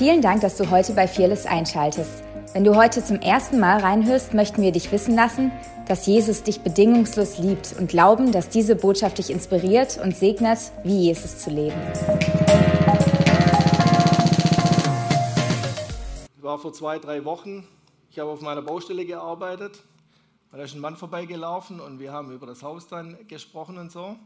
Vielen Dank, dass du heute bei Fearless einschaltest. Wenn du heute zum ersten Mal reinhörst, möchten wir dich wissen lassen, dass Jesus dich bedingungslos liebt und glauben, dass diese Botschaft dich inspiriert und segnet, wie Jesus zu leben. Ich war vor zwei, drei Wochen, ich habe auf meiner Baustelle gearbeitet, da ist ein Mann vorbeigelaufen und wir haben über das Haus dann gesprochen und so,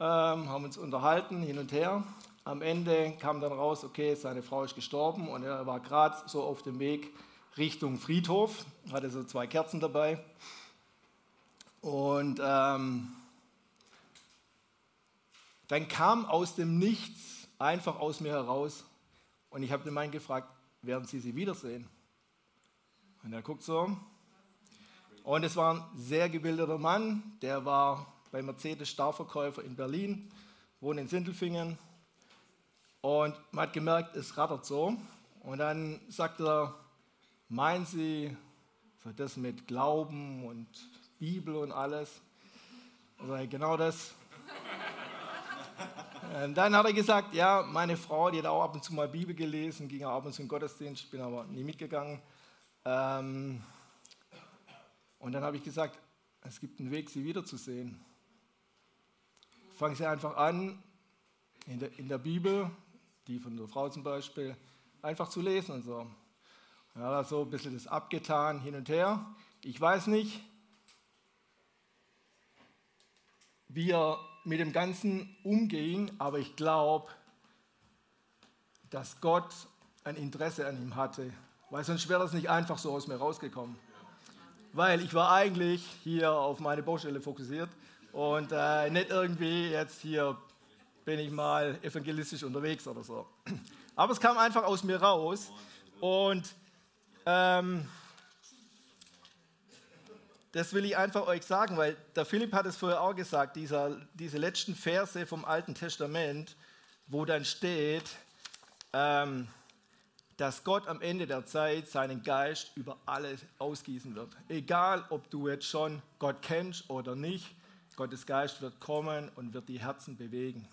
ähm, haben uns unterhalten hin und her am Ende kam dann raus, okay, seine Frau ist gestorben und er war gerade so auf dem Weg Richtung Friedhof, hatte so zwei Kerzen dabei. Und ähm, dann kam aus dem Nichts einfach aus mir heraus und ich habe den Mann gefragt, werden Sie sie wiedersehen? Und er guckt so. Und es war ein sehr gebildeter Mann, der war bei Mercedes Starverkäufer in Berlin, wohnt in Sindelfingen und man hat gemerkt, es rattert so. Und dann sagt er, meinen Sie so das mit Glauben und Bibel und alles? Also genau das. Dann hat er gesagt, ja, meine Frau, die hat auch ab und zu mal Bibel gelesen, ging auch ab und zu in den Gottesdienst, bin aber nie mitgegangen. Ähm, und dann habe ich gesagt, es gibt einen Weg, sie wiederzusehen. Fangen Sie einfach an, in der, in der Bibel die von der Frau zum Beispiel, einfach zu lesen und so. Ja, so ein bisschen das abgetan, hin und her. Ich weiß nicht, wie er mit dem Ganzen umging, aber ich glaube, dass Gott ein Interesse an ihm hatte, weil sonst wäre das nicht einfach so aus mir rausgekommen. Weil ich war eigentlich hier auf meine Baustelle fokussiert und äh, nicht irgendwie jetzt hier bin ich mal evangelistisch unterwegs oder so. Aber es kam einfach aus mir raus. Und ähm, das will ich einfach euch sagen, weil der Philipp hat es vorher auch gesagt, dieser, diese letzten Verse vom Alten Testament, wo dann steht, ähm, dass Gott am Ende der Zeit seinen Geist über alles ausgießen wird. Egal, ob du jetzt schon Gott kennst oder nicht, Gottes Geist wird kommen und wird die Herzen bewegen.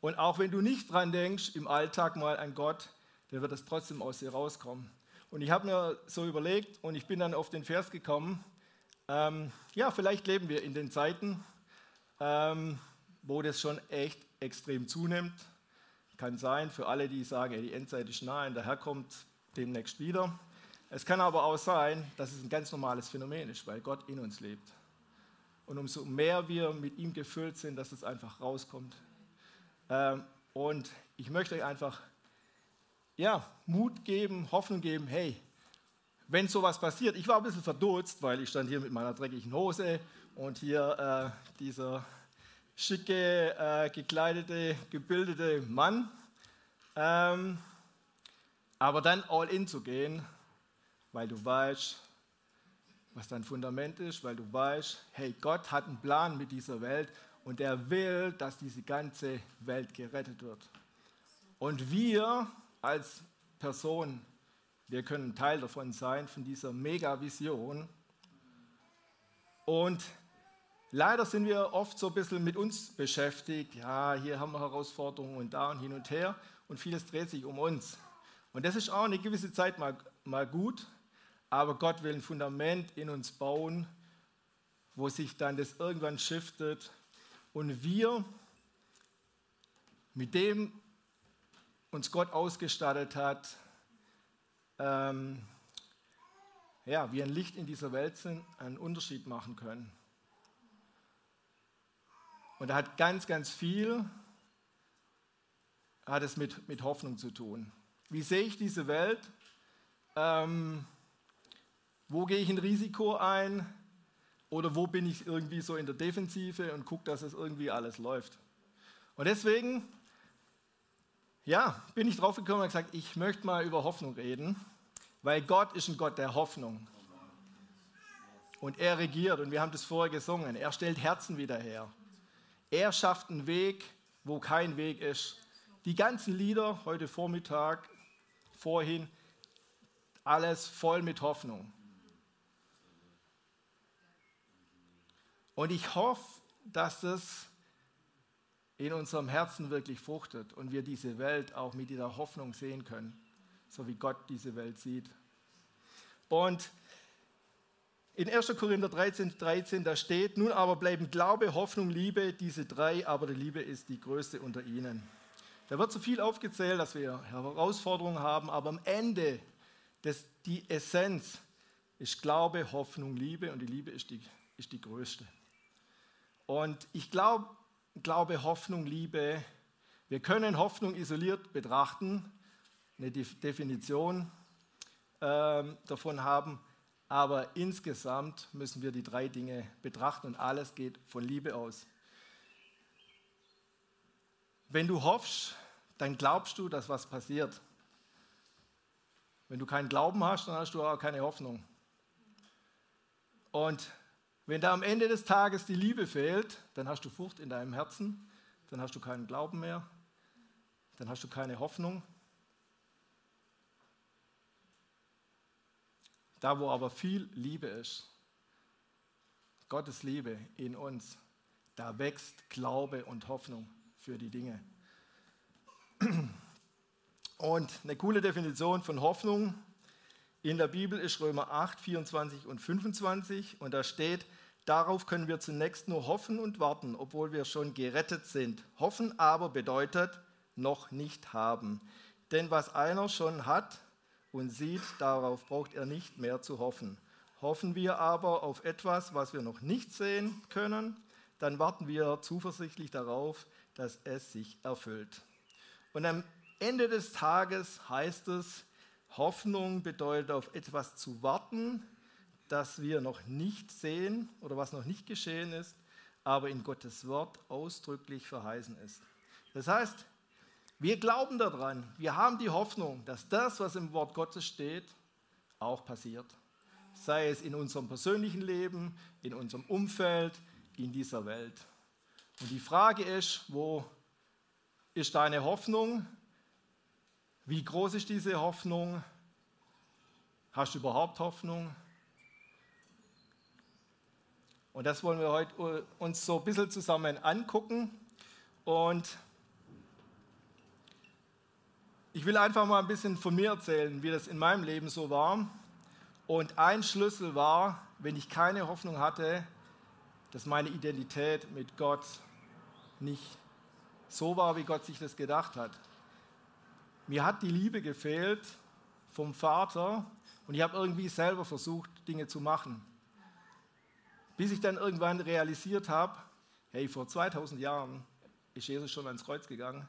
Und auch wenn du nicht dran denkst, im Alltag mal an Gott, dann wird es trotzdem aus dir rauskommen. Und ich habe mir so überlegt und ich bin dann auf den Vers gekommen, ähm, ja, vielleicht leben wir in den Zeiten, ähm, wo das schon echt extrem zunimmt. Kann sein für alle, die sagen, ey, die Endzeit ist nahe und der Herr kommt demnächst wieder. Es kann aber auch sein, dass es ein ganz normales Phänomen ist, weil Gott in uns lebt. Und umso mehr wir mit ihm gefüllt sind, dass es einfach rauskommt. Ähm, und ich möchte euch einfach ja, Mut geben, Hoffnung geben, hey, wenn sowas passiert, ich war ein bisschen verdutzt, weil ich stand hier mit meiner dreckigen Hose und hier äh, dieser schicke, äh, gekleidete, gebildete Mann. Ähm, aber dann all in zu gehen, weil du weißt, was dein Fundament ist, weil du weißt, hey, Gott hat einen Plan mit dieser Welt und er will, dass diese ganze Welt gerettet wird. Und wir als Person, wir können Teil davon sein, von dieser Mega-Vision. Und leider sind wir oft so ein bisschen mit uns beschäftigt. Ja, hier haben wir Herausforderungen und da und hin und her. Und vieles dreht sich um uns. Und das ist auch eine gewisse Zeit mal, mal gut. Aber Gott will ein Fundament in uns bauen, wo sich dann das irgendwann shiftet und wir mit dem uns Gott ausgestattet hat, ähm, ja, wie ein Licht in dieser Welt sind, einen Unterschied machen können. Und er hat ganz, ganz viel, hat es mit, mit Hoffnung zu tun. Wie sehe ich diese Welt? Ähm, wo gehe ich ein Risiko ein? Oder wo bin ich irgendwie so in der Defensive und gucke, dass es irgendwie alles läuft. Und deswegen, ja, bin ich drauf gekommen und gesagt, ich möchte mal über Hoffnung reden, weil Gott ist ein Gott der Hoffnung. Und er regiert, und wir haben das vorher gesungen, er stellt Herzen wieder her. Er schafft einen Weg, wo kein Weg ist. Die ganzen Lieder heute Vormittag, vorhin, alles voll mit Hoffnung. Und ich hoffe, dass das in unserem Herzen wirklich fruchtet und wir diese Welt auch mit dieser Hoffnung sehen können. so wie Gott diese Welt sieht. Und in 1. Korinther 13, 13, da steht, nun aber bleiben Glaube, Hoffnung, Liebe, diese drei, aber die Liebe ist die größte unter ihnen. Da wird so viel aufgezählt, dass wir Herausforderungen haben, aber am Ende, das, die Essenz ist Glaube, Hoffnung, Liebe und die Liebe ist die, ist die größte. Und ich glaub, glaube, Hoffnung, Liebe, wir können Hoffnung isoliert betrachten, eine Definition ähm, davon haben, aber insgesamt müssen wir die drei Dinge betrachten und alles geht von Liebe aus. Wenn du hoffst, dann glaubst du, dass was passiert. Wenn du keinen Glauben hast, dann hast du auch keine Hoffnung. Und wenn da am Ende des Tages die Liebe fehlt, dann hast du Furcht in deinem Herzen, dann hast du keinen Glauben mehr, dann hast du keine Hoffnung. Da, wo aber viel Liebe ist, Gottes Liebe in uns, da wächst Glaube und Hoffnung für die Dinge. Und eine coole Definition von Hoffnung in der Bibel ist Römer 8, 24 und 25 und da steht, darauf können wir zunächst nur hoffen und warten, obwohl wir schon gerettet sind. Hoffen aber bedeutet noch nicht haben. Denn was einer schon hat und sieht, darauf braucht er nicht mehr zu hoffen. Hoffen wir aber auf etwas, was wir noch nicht sehen können, dann warten wir zuversichtlich darauf, dass es sich erfüllt. Und am Ende des Tages heißt es, Hoffnung bedeutet auf etwas zu warten, das wir noch nicht sehen oder was noch nicht geschehen ist, aber in Gottes Wort ausdrücklich verheißen ist. Das heißt, wir glauben daran, wir haben die Hoffnung, dass das, was im Wort Gottes steht, auch passiert. Sei es in unserem persönlichen Leben, in unserem Umfeld, in dieser Welt. Und die Frage ist, wo ist deine Hoffnung? Wie groß ist diese Hoffnung? Hast du überhaupt Hoffnung? Und das wollen wir heute uns so ein bisschen zusammen angucken. Und ich will einfach mal ein bisschen von mir erzählen, wie das in meinem Leben so war. Und ein Schlüssel war, wenn ich keine Hoffnung hatte, dass meine Identität mit Gott nicht so war, wie Gott sich das gedacht hat. Mir hat die Liebe gefehlt vom Vater und ich habe irgendwie selber versucht, Dinge zu machen. Bis ich dann irgendwann realisiert habe, hey, vor 2000 Jahren ist Jesus schon ans Kreuz gegangen.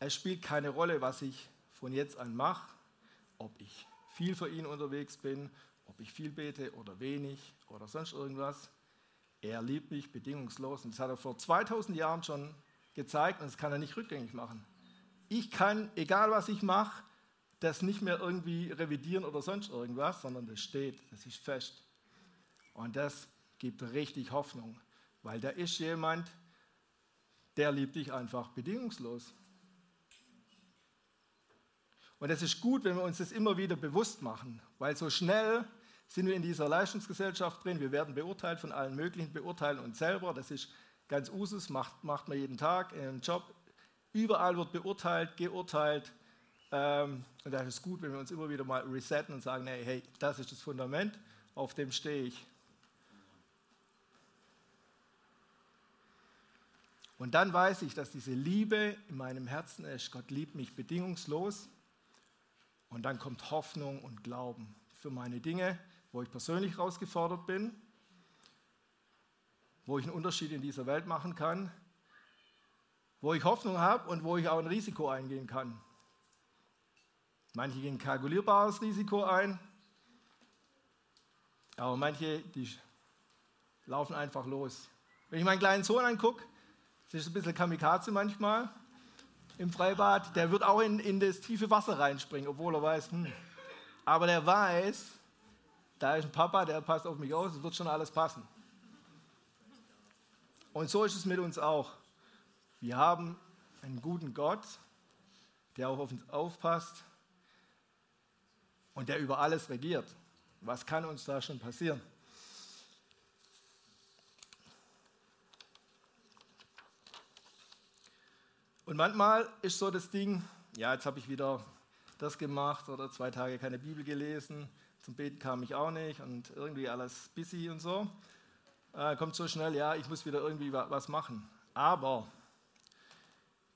Es spielt keine Rolle, was ich von jetzt an mache, ob ich viel für ihn unterwegs bin, ob ich viel bete oder wenig oder sonst irgendwas. Er liebt mich bedingungslos und das hat er vor 2000 Jahren schon gezeigt und das kann er nicht rückgängig machen ich kann, egal was ich mache, das nicht mehr irgendwie revidieren oder sonst irgendwas, sondern das steht, das ist fest. Und das gibt richtig Hoffnung, weil da ist jemand, der liebt dich einfach bedingungslos. Und es ist gut, wenn wir uns das immer wieder bewusst machen, weil so schnell sind wir in dieser Leistungsgesellschaft drin, wir werden beurteilt von allen möglichen, beurteilen uns selber, das ist ganz Usus, macht, macht man jeden Tag im Job, Überall wird beurteilt, geurteilt. Ähm, und da ist es gut, wenn wir uns immer wieder mal resetten und sagen, hey, hey, das ist das Fundament, auf dem stehe ich. Und dann weiß ich, dass diese Liebe in meinem Herzen ist. Gott liebt mich bedingungslos. Und dann kommt Hoffnung und Glauben für meine Dinge, wo ich persönlich herausgefordert bin, wo ich einen Unterschied in dieser Welt machen kann wo ich Hoffnung habe und wo ich auch ein Risiko eingehen kann. Manche gehen kalkulierbares Risiko ein, aber manche, die laufen einfach los. Wenn ich meinen kleinen Sohn angucke, das ist ein bisschen Kamikaze manchmal im Freibad, der wird auch in, in das tiefe Wasser reinspringen, obwohl er weiß, hm. aber der weiß, da ist ein Papa, der passt auf mich aus, es wird schon alles passen. Und so ist es mit uns auch. Wir haben einen guten Gott, der auch auf uns aufpasst und der über alles regiert. Was kann uns da schon passieren? Und manchmal ist so das Ding, ja, jetzt habe ich wieder das gemacht oder zwei Tage keine Bibel gelesen. Zum Beten kam ich auch nicht und irgendwie alles busy und so. Äh, kommt so schnell, ja, ich muss wieder irgendwie was machen. Aber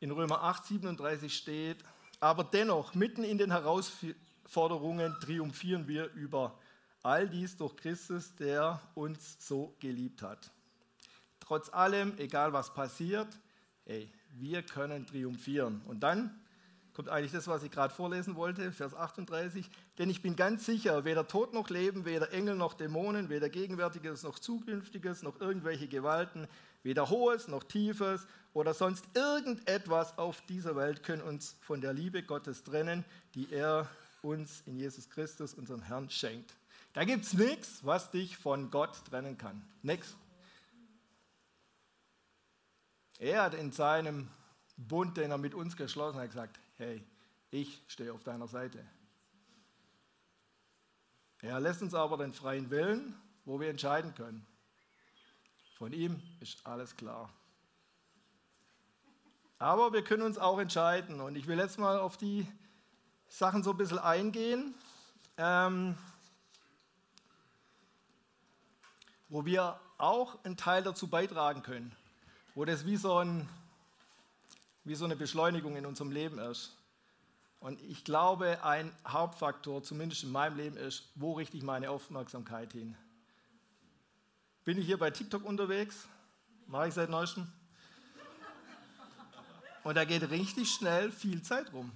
in Römer 8, 37 steht, aber dennoch, mitten in den Herausforderungen triumphieren wir über all dies durch Christus, der uns so geliebt hat. Trotz allem, egal was passiert, ey, wir können triumphieren. Und dann kommt eigentlich das, was ich gerade vorlesen wollte, Vers 38. Denn ich bin ganz sicher, weder Tod noch Leben, weder Engel noch Dämonen, weder Gegenwärtiges noch Zukünftiges, noch irgendwelche Gewalten, weder Hohes noch Tiefes oder sonst irgendetwas auf dieser Welt können uns von der Liebe Gottes trennen, die er uns in Jesus Christus, unseren Herrn, schenkt. Da gibt es nichts, was dich von Gott trennen kann. Nichts. Er hat in seinem Bund, den er mit uns geschlossen hat, gesagt, hey, ich stehe auf deiner Seite. Er lässt uns aber den freien Willen, wo wir entscheiden können. Von ihm ist alles klar. Aber wir können uns auch entscheiden. Und ich will jetzt mal auf die Sachen so ein bisschen eingehen, ähm, wo wir auch einen Teil dazu beitragen können. Wo das wie so ein wie so eine Beschleunigung in unserem Leben ist. Und ich glaube, ein Hauptfaktor, zumindest in meinem Leben, ist, wo richte ich meine Aufmerksamkeit hin? Bin ich hier bei TikTok unterwegs? Mache ich seit neuestem. Und da geht richtig schnell viel Zeit rum.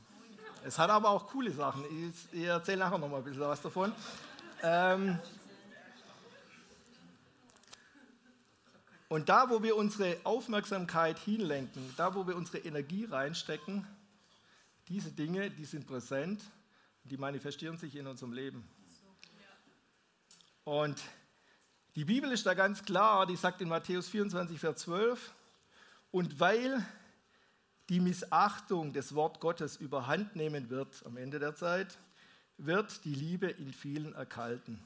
Es hat aber auch coole Sachen. Ich, ich erzähle nachher noch mal ein bisschen was davon. Ähm, Und da, wo wir unsere Aufmerksamkeit hinlenken, da, wo wir unsere Energie reinstecken, diese Dinge, die sind präsent, die manifestieren sich in unserem Leben. Und die Bibel ist da ganz klar, die sagt in Matthäus 24, Vers 12, und weil die Missachtung des Wort Gottes überhand nehmen wird am Ende der Zeit, wird die Liebe in vielen erkalten.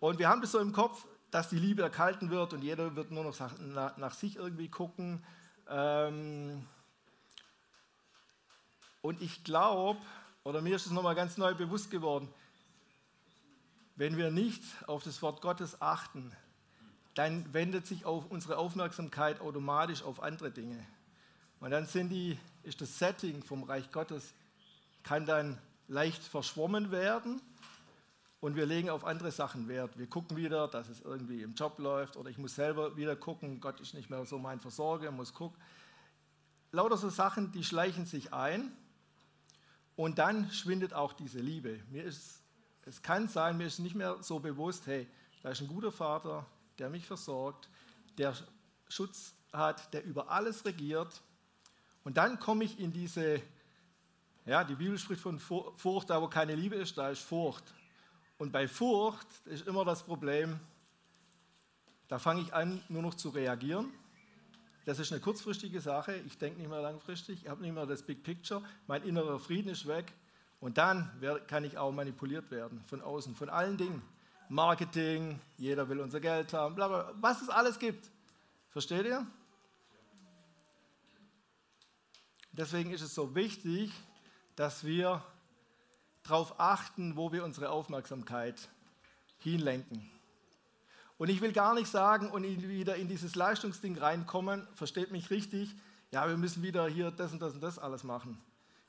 Und wir haben das so im Kopf, dass die Liebe erkalten wird und jeder wird nur noch nach, nach sich irgendwie gucken. Ähm und ich glaube, oder mir ist es nochmal ganz neu bewusst geworden, wenn wir nicht auf das Wort Gottes achten, dann wendet sich auf unsere Aufmerksamkeit automatisch auf andere Dinge. Und dann die, ist das Setting vom Reich Gottes, kann dann leicht verschwommen werden und wir legen auf andere Sachen Wert. Wir gucken wieder, dass es irgendwie im Job läuft oder ich muss selber wieder gucken, Gott ist nicht mehr so mein Versorger, muss gucken. Lauter so Sachen, die schleichen sich ein und dann schwindet auch diese Liebe. Mir ist, es kann sein, mir ist nicht mehr so bewusst, hey, da ist ein guter Vater, der mich versorgt, der Schutz hat, der über alles regiert. Und dann komme ich in diese, ja, die Bibel spricht von Furcht, da wo keine Liebe ist, da ist Furcht. Und bei Furcht ist immer das Problem, da fange ich an, nur noch zu reagieren. Das ist eine kurzfristige Sache. Ich denke nicht mehr langfristig. Ich habe nicht mehr das Big Picture. Mein innerer Frieden ist weg. Und dann kann ich auch manipuliert werden von außen, von allen Dingen. Marketing, jeder will unser Geld haben, bla bla, was es alles gibt. Versteht ihr? Deswegen ist es so wichtig, dass wir darauf achten, wo wir unsere Aufmerksamkeit hinlenken. Und ich will gar nicht sagen und wieder in dieses Leistungsding reinkommen, versteht mich richtig, ja, wir müssen wieder hier das und das und das alles machen.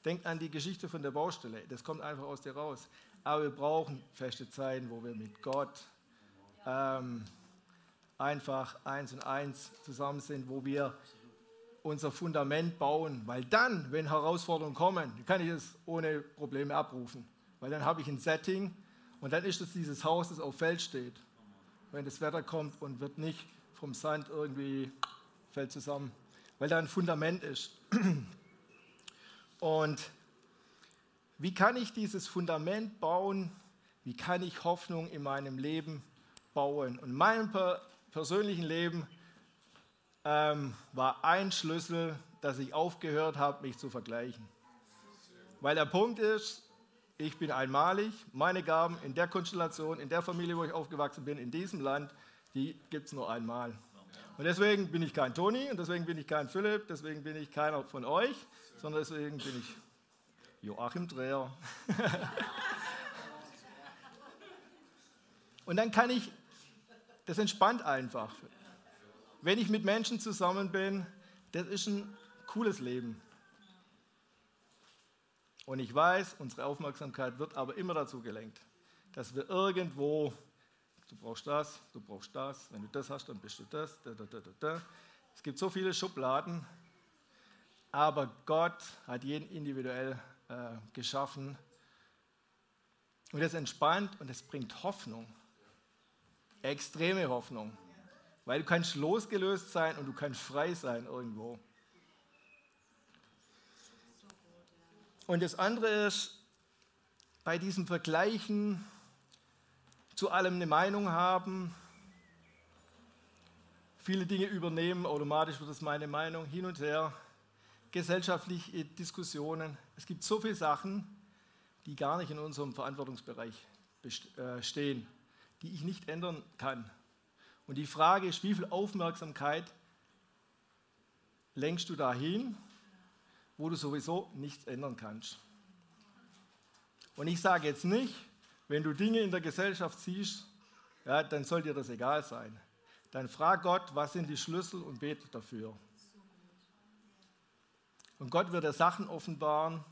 Denkt an die Geschichte von der Baustelle, das kommt einfach aus dir raus. Aber wir brauchen feste Zeiten, wo wir mit Gott ähm, einfach eins und eins zusammen sind, wo wir unser Fundament bauen, weil dann, wenn Herausforderungen kommen, kann ich es ohne Probleme abrufen, weil dann habe ich ein Setting und dann ist es dieses Haus, das auf Feld steht. Wenn das Wetter kommt und wird nicht vom Sand irgendwie fällt zusammen, weil da ein Fundament ist. Und wie kann ich dieses Fundament bauen? Wie kann ich Hoffnung in meinem Leben bauen? Und in meinem persönlichen Leben ähm, war ein Schlüssel, dass ich aufgehört habe, mich zu vergleichen. Weil der Punkt ist, ich bin einmalig, meine Gaben in der Konstellation, in der Familie, wo ich aufgewachsen bin, in diesem Land, die gibt es nur einmal. Und deswegen bin ich kein Toni und deswegen bin ich kein Philipp, deswegen bin ich keiner von euch, sondern deswegen bin ich Joachim Dreher. und dann kann ich, das entspannt einfach. Wenn ich mit Menschen zusammen bin, das ist ein cooles Leben. Und ich weiß, unsere Aufmerksamkeit wird aber immer dazu gelenkt, dass wir irgendwo, du brauchst das, du brauchst das, wenn du das hast, dann bist du das. Da, da, da, da. Es gibt so viele Schubladen, aber Gott hat jeden individuell äh, geschaffen. Und das entspannt und es bringt Hoffnung, extreme Hoffnung, weil du kannst losgelöst sein und du kannst frei sein irgendwo. Und das andere ist, bei diesem Vergleichen zu allem eine Meinung haben, viele Dinge übernehmen, automatisch wird es meine Meinung, hin und her, gesellschaftliche Diskussionen. Es gibt so viele Sachen, die gar nicht in unserem Verantwortungsbereich äh, stehen, die ich nicht ändern kann. Und die Frage ist, wie viel Aufmerksamkeit lenkst du dahin wo du sowieso nichts ändern kannst. Und ich sage jetzt nicht, wenn du Dinge in der Gesellschaft siehst, ja, dann soll dir das egal sein. Dann frag Gott, was sind die Schlüssel und bete dafür. Und Gott wird dir Sachen offenbaren,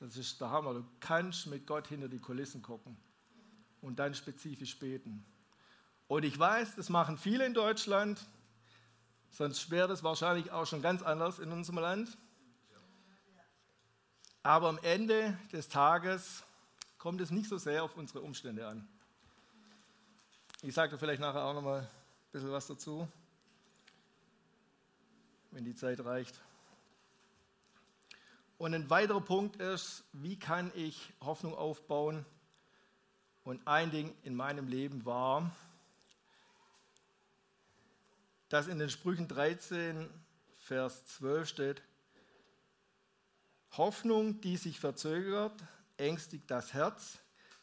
das ist der Hammer. Du kannst mit Gott hinter die Kulissen gucken und dann spezifisch beten. Und ich weiß, das machen viele in Deutschland, sonst wäre das wahrscheinlich auch schon ganz anders in unserem Land. Aber am Ende des Tages kommt es nicht so sehr auf unsere Umstände an. Ich sage vielleicht nachher auch noch mal ein bisschen was dazu, wenn die Zeit reicht. Und ein weiterer Punkt ist, wie kann ich Hoffnung aufbauen? Und ein Ding in meinem Leben war, dass in den Sprüchen 13, Vers 12 steht, Hoffnung, die sich verzögert, ängstigt das Herz.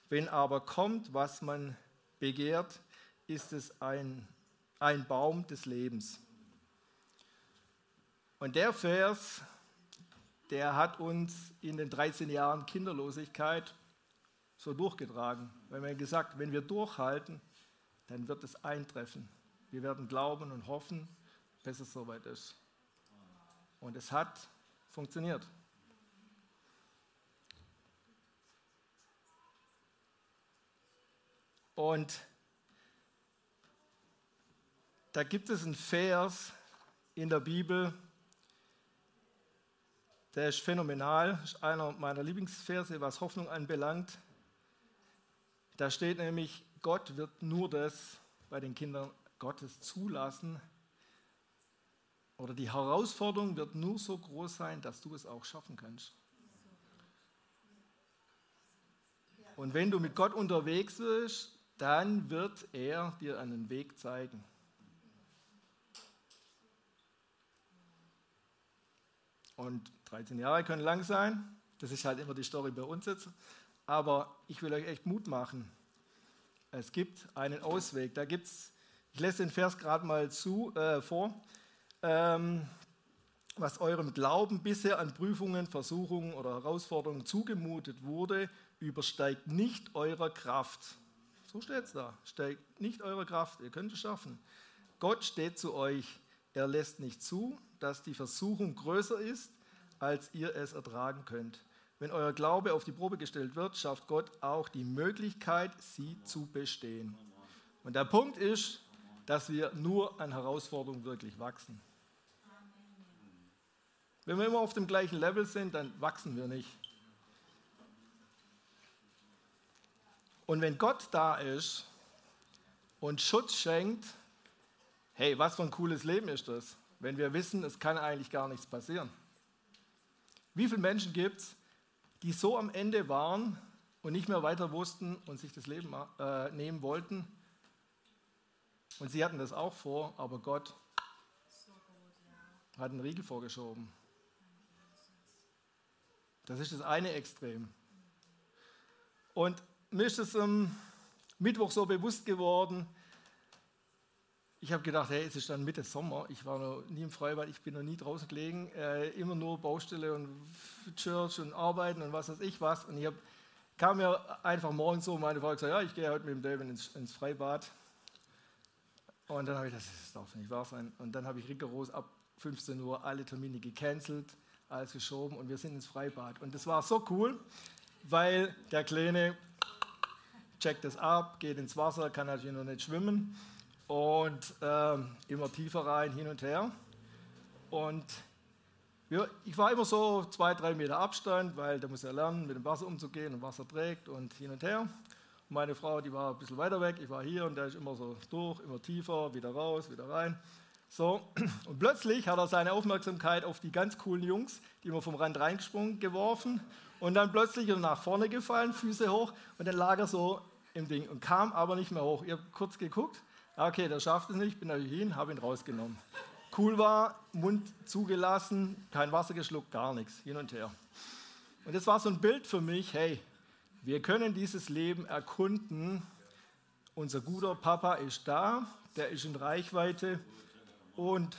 Wenn aber kommt, was man begehrt, ist es ein, ein Baum des Lebens. Und der Vers, der hat uns in den 13 Jahren Kinderlosigkeit so durchgetragen. Weil wir gesagt, wenn wir durchhalten, dann wird es eintreffen. Wir werden glauben und hoffen, bis es soweit ist. Und es hat funktioniert. Und da gibt es einen Vers in der Bibel, der ist phänomenal, ist einer meiner Lieblingsverse, was Hoffnung anbelangt. Da steht nämlich, Gott wird nur das bei den Kindern Gottes zulassen. Oder die Herausforderung wird nur so groß sein, dass du es auch schaffen kannst. Und wenn du mit Gott unterwegs bist, dann wird er dir einen Weg zeigen. Und 13 Jahre können lang sein, das ist halt immer die Story bei uns jetzt, aber ich will euch echt Mut machen. Es gibt einen Ausweg. Da gibt's, ich lese den Vers gerade mal zu, äh, vor. Ähm, was eurem Glauben bisher an Prüfungen, Versuchungen oder Herausforderungen zugemutet wurde, übersteigt nicht eurer Kraft. So steht es da. Steigt nicht eure Kraft, ihr könnt es schaffen. Gott steht zu euch. Er lässt nicht zu, dass die Versuchung größer ist, als ihr es ertragen könnt. Wenn euer Glaube auf die Probe gestellt wird, schafft Gott auch die Möglichkeit, sie zu bestehen. Und der Punkt ist, dass wir nur an Herausforderungen wirklich wachsen. Wenn wir immer auf dem gleichen Level sind, dann wachsen wir nicht. Und wenn Gott da ist und Schutz schenkt, hey, was für ein cooles Leben ist das, wenn wir wissen, es kann eigentlich gar nichts passieren. Wie viele Menschen gibt es, die so am Ende waren und nicht mehr weiter wussten und sich das Leben äh, nehmen wollten? Und sie hatten das auch vor, aber Gott hat einen Riegel vorgeschoben. Das ist das eine Extrem. Und mir ist es am Mittwoch so bewusst geworden, ich habe gedacht, hey, es ist dann Mitte Sommer. Ich war noch nie im Freibad, ich bin noch nie draußen gelegen. Äh, immer nur Baustelle und Church und Arbeiten und was weiß ich was. Und ich hab, kam mir einfach morgens so, meine Frau gesagt, ja, ich gehe heute mit dem David ins, ins Freibad. Und dann habe ich das, das darf nicht wahr sein. Und dann habe ich rigoros ab 15 Uhr alle Termine gecancelt, alles geschoben und wir sind ins Freibad. Und das war so cool, weil der Kleine checkt es ab, geht ins Wasser, kann natürlich noch nicht schwimmen und ähm, immer tiefer rein, hin und her. Und ja, ich war immer so zwei, drei Meter Abstand, weil der muss ja lernen, mit dem Wasser umzugehen und Wasser trägt und hin und her. Meine Frau, die war ein bisschen weiter weg, ich war hier und der ist immer so durch, immer tiefer, wieder raus, wieder rein. So, und plötzlich hat er seine Aufmerksamkeit auf die ganz coolen Jungs, die immer vom Rand reingesprungen, geworfen und dann plötzlich nach vorne gefallen, Füße hoch und dann lag er so im Ding und kam aber nicht mehr hoch. Ich habe kurz geguckt Okay, der schafft es nicht, bin natürlich hin, habe ihn rausgenommen. Cool war, Mund zugelassen, kein Wasser geschluckt, gar nichts, hin und her. Und das war so ein Bild für mich, hey, wir können dieses Leben erkunden. Unser guter Papa ist da, der ist in Reichweite und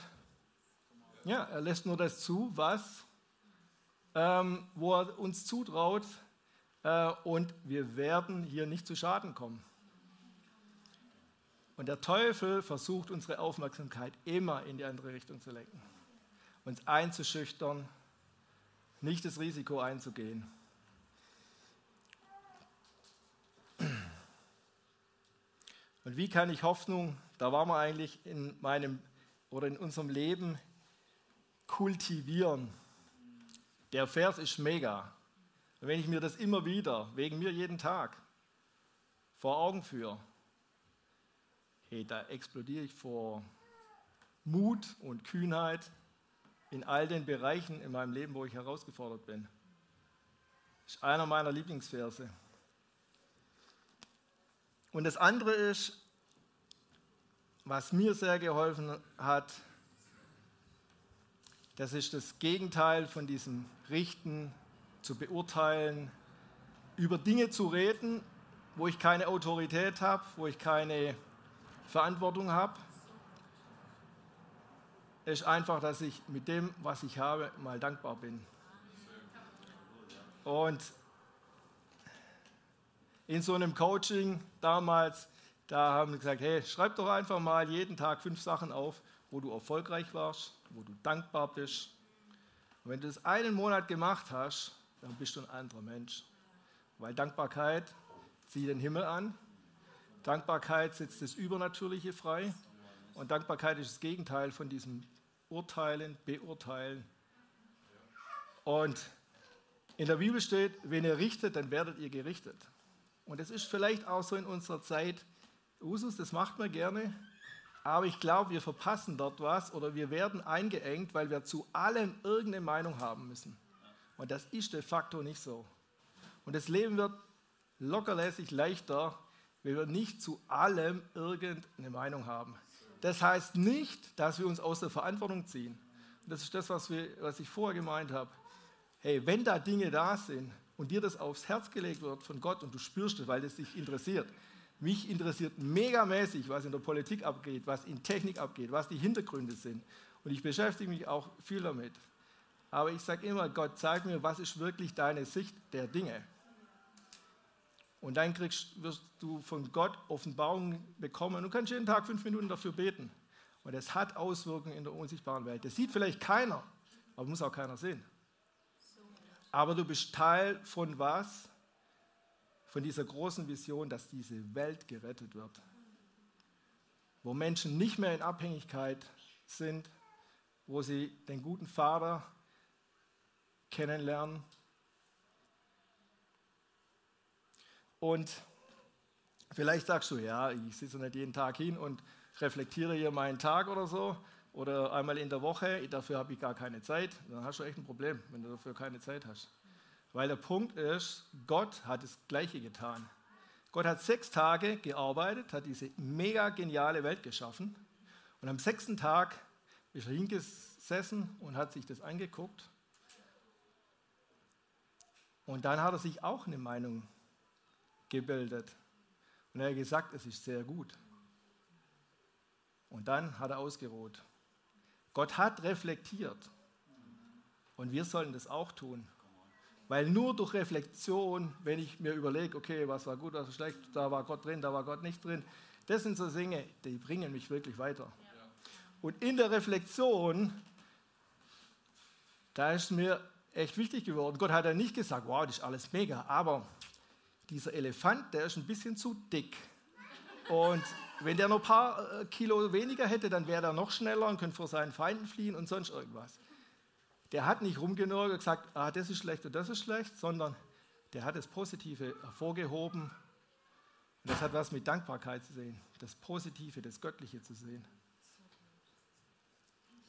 ja, er lässt nur das zu, was, ähm, wo er uns zutraut äh, und wir werden hier nicht zu Schaden kommen. Und der Teufel versucht unsere Aufmerksamkeit immer in die andere Richtung zu lenken, uns einzuschüchtern, nicht das Risiko einzugehen. Und wie kann ich Hoffnung, da waren wir eigentlich in meinem oder in unserem Leben kultivieren? Der Vers ist mega. Und wenn ich mir das immer wieder, wegen mir jeden Tag, vor Augen führe, hey, da explodiere ich vor Mut und Kühnheit in all den Bereichen in meinem Leben, wo ich herausgefordert bin. Das ist einer meiner Lieblingsverse. Und das andere ist, was mir sehr geholfen hat, das ist das Gegenteil von diesem Richten, zu beurteilen, über Dinge zu reden, wo ich keine Autorität habe, wo ich keine Verantwortung habe, ist einfach, dass ich mit dem, was ich habe, mal dankbar bin. Und in so einem Coaching damals, da haben wir gesagt, hey, schreib doch einfach mal jeden Tag fünf Sachen auf, wo du erfolgreich warst, wo du dankbar bist. Und wenn du das einen Monat gemacht hast, dann bist du ein anderer Mensch. Weil Dankbarkeit zieht den Himmel an Dankbarkeit setzt das Übernatürliche frei und Dankbarkeit ist das Gegenteil von diesem Urteilen, Beurteilen. Und in der Bibel steht, wenn ihr richtet, dann werdet ihr gerichtet. Und das ist vielleicht auch so in unserer Zeit Usus, das macht man gerne, aber ich glaube, wir verpassen dort was oder wir werden eingeengt, weil wir zu allem irgendeine Meinung haben müssen. Und das ist de facto nicht so. Und das Leben wird lockerlässig leichter, wenn wir nicht zu allem irgendeine Meinung haben. Das heißt nicht, dass wir uns aus der Verantwortung ziehen. das ist das, was, wir, was ich vorher gemeint habe. Hey, wenn da Dinge da sind und dir das aufs Herz gelegt wird von Gott und du spürst es, weil das dich interessiert. Mich interessiert megamäßig, was in der Politik abgeht, was in Technik abgeht, was die Hintergründe sind. Und ich beschäftige mich auch viel damit. Aber ich sage immer, Gott, zeig mir, was ist wirklich deine Sicht der Dinge. Und dann kriegst, wirst du von Gott Offenbarungen bekommen und kannst jeden Tag fünf Minuten dafür beten. Und es hat Auswirkungen in der unsichtbaren Welt. Das sieht vielleicht keiner, aber muss auch keiner sehen. Aber du bist Teil von was? Von dieser großen Vision, dass diese Welt gerettet wird. Wo Menschen nicht mehr in Abhängigkeit sind, wo sie den guten Vater kennenlernen, Und vielleicht sagst du, ja, ich sitze nicht jeden Tag hin und reflektiere hier meinen Tag oder so oder einmal in der Woche, dafür habe ich gar keine Zeit. Dann hast du echt ein Problem, wenn du dafür keine Zeit hast. Weil der Punkt ist, Gott hat das Gleiche getan. Gott hat sechs Tage gearbeitet, hat diese mega geniale Welt geschaffen und am sechsten Tag ist er hingesessen und hat sich das angeguckt. Und dann hat er sich auch eine Meinung gebildet. Und er hat gesagt, es ist sehr gut. Und dann hat er ausgeruht. Gott hat reflektiert. Und wir sollen das auch tun. Weil nur durch Reflexion, wenn ich mir überlege, okay, was war gut, was war schlecht, da war Gott drin, da war Gott nicht drin, das sind so Dinge, die bringen mich wirklich weiter. Und in der Reflexion, da ist mir echt wichtig geworden. Gott hat ja nicht gesagt, wow, das ist alles mega, aber dieser Elefant, der ist ein bisschen zu dick. Und wenn der noch ein paar äh, Kilo weniger hätte, dann wäre er noch schneller und könnte vor seinen Feinden fliehen und sonst irgendwas. Der hat nicht rumgenörgelt und gesagt, ah, das ist schlecht und das ist schlecht, sondern der hat das Positive hervorgehoben. Und das hat was mit Dankbarkeit zu sehen, das Positive, das Göttliche zu sehen.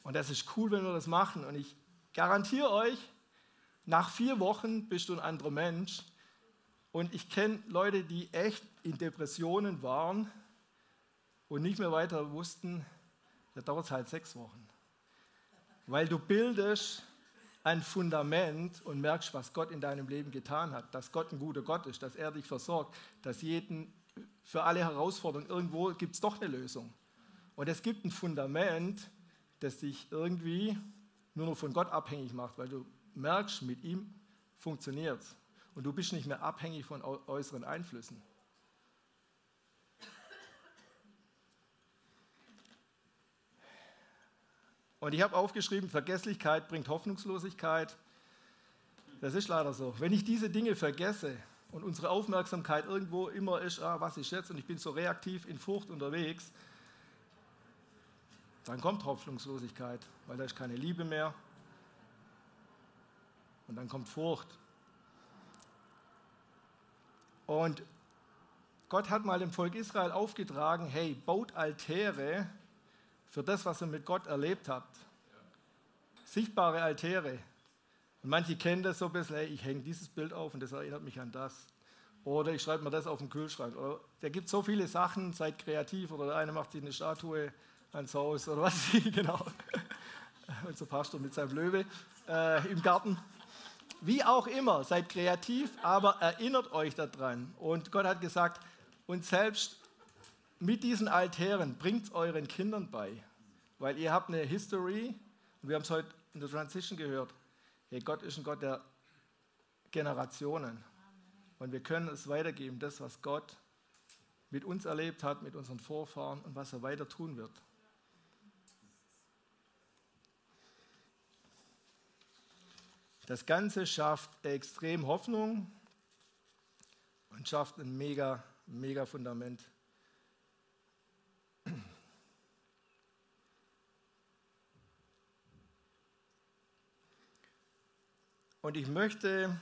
Und das ist cool, wenn wir das machen. Und ich garantiere euch, nach vier Wochen bist du ein anderer Mensch. Und ich kenne Leute, die echt in Depressionen waren und nicht mehr weiter wussten, da dauert es halt sechs Wochen. Weil du bildest ein Fundament und merkst, was Gott in deinem Leben getan hat, dass Gott ein guter Gott ist, dass er dich versorgt, dass jeden, für alle Herausforderungen irgendwo gibt es doch eine Lösung. Und es gibt ein Fundament, das dich irgendwie nur noch von Gott abhängig macht, weil du merkst, mit ihm funktioniert es. Und du bist nicht mehr abhängig von äußeren Einflüssen. Und ich habe aufgeschrieben, Vergesslichkeit bringt Hoffnungslosigkeit. Das ist leider so. Wenn ich diese Dinge vergesse und unsere Aufmerksamkeit irgendwo immer ist, ah, was ist jetzt, und ich bin so reaktiv in Furcht unterwegs, dann kommt Hoffnungslosigkeit, weil da ist keine Liebe mehr. Und dann kommt Furcht. Und Gott hat mal dem Volk Israel aufgetragen, hey, baut Altäre für das, was ihr mit Gott erlebt habt. Sichtbare Altäre. Und manche kennen das so ein bisschen, hey, ich hänge dieses Bild auf und das erinnert mich an das. Oder ich schreibe mir das auf den Kühlschrank. Oder da gibt so viele Sachen, seid kreativ. Oder der eine macht sich eine Statue ans Haus oder was, genau. Unser Pastor mit seinem Löwe äh, im Garten. Wie auch immer, seid kreativ, aber erinnert euch daran. Und Gott hat gesagt, und selbst mit diesen Altären bringt es euren Kindern bei, weil ihr habt eine History und wir haben es heute in der Transition gehört. Hey, Gott ist ein Gott der Generationen und wir können es weitergeben, das, was Gott mit uns erlebt hat, mit unseren Vorfahren und was er weiter tun wird. Das Ganze schafft extrem Hoffnung und schafft ein mega, mega Fundament Und ich möchte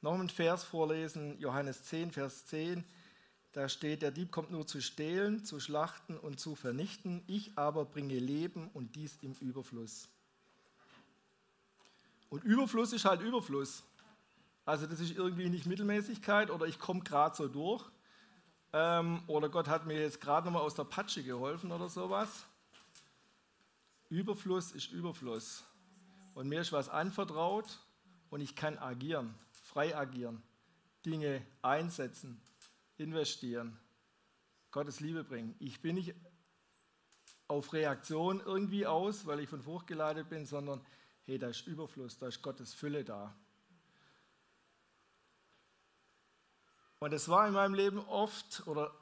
noch einen Vers vorlesen, Johannes 10, Vers 10. Da steht, der Dieb kommt nur zu stehlen, zu schlachten und zu vernichten. Ich aber bringe Leben und dies im Überfluss. Und Überfluss ist halt Überfluss. Also das ist irgendwie nicht Mittelmäßigkeit oder ich komme gerade so durch. Ähm, oder Gott hat mir jetzt gerade nochmal aus der Patsche geholfen oder sowas. Überfluss ist Überfluss und mir ist was anvertraut und ich kann agieren, frei agieren, Dinge einsetzen, investieren, Gottes Liebe bringen. Ich bin nicht auf Reaktion irgendwie aus, weil ich von Furcht geleitet bin, sondern hey, da ist Überfluss, da ist Gottes Fülle da. Und es war in meinem Leben oft oder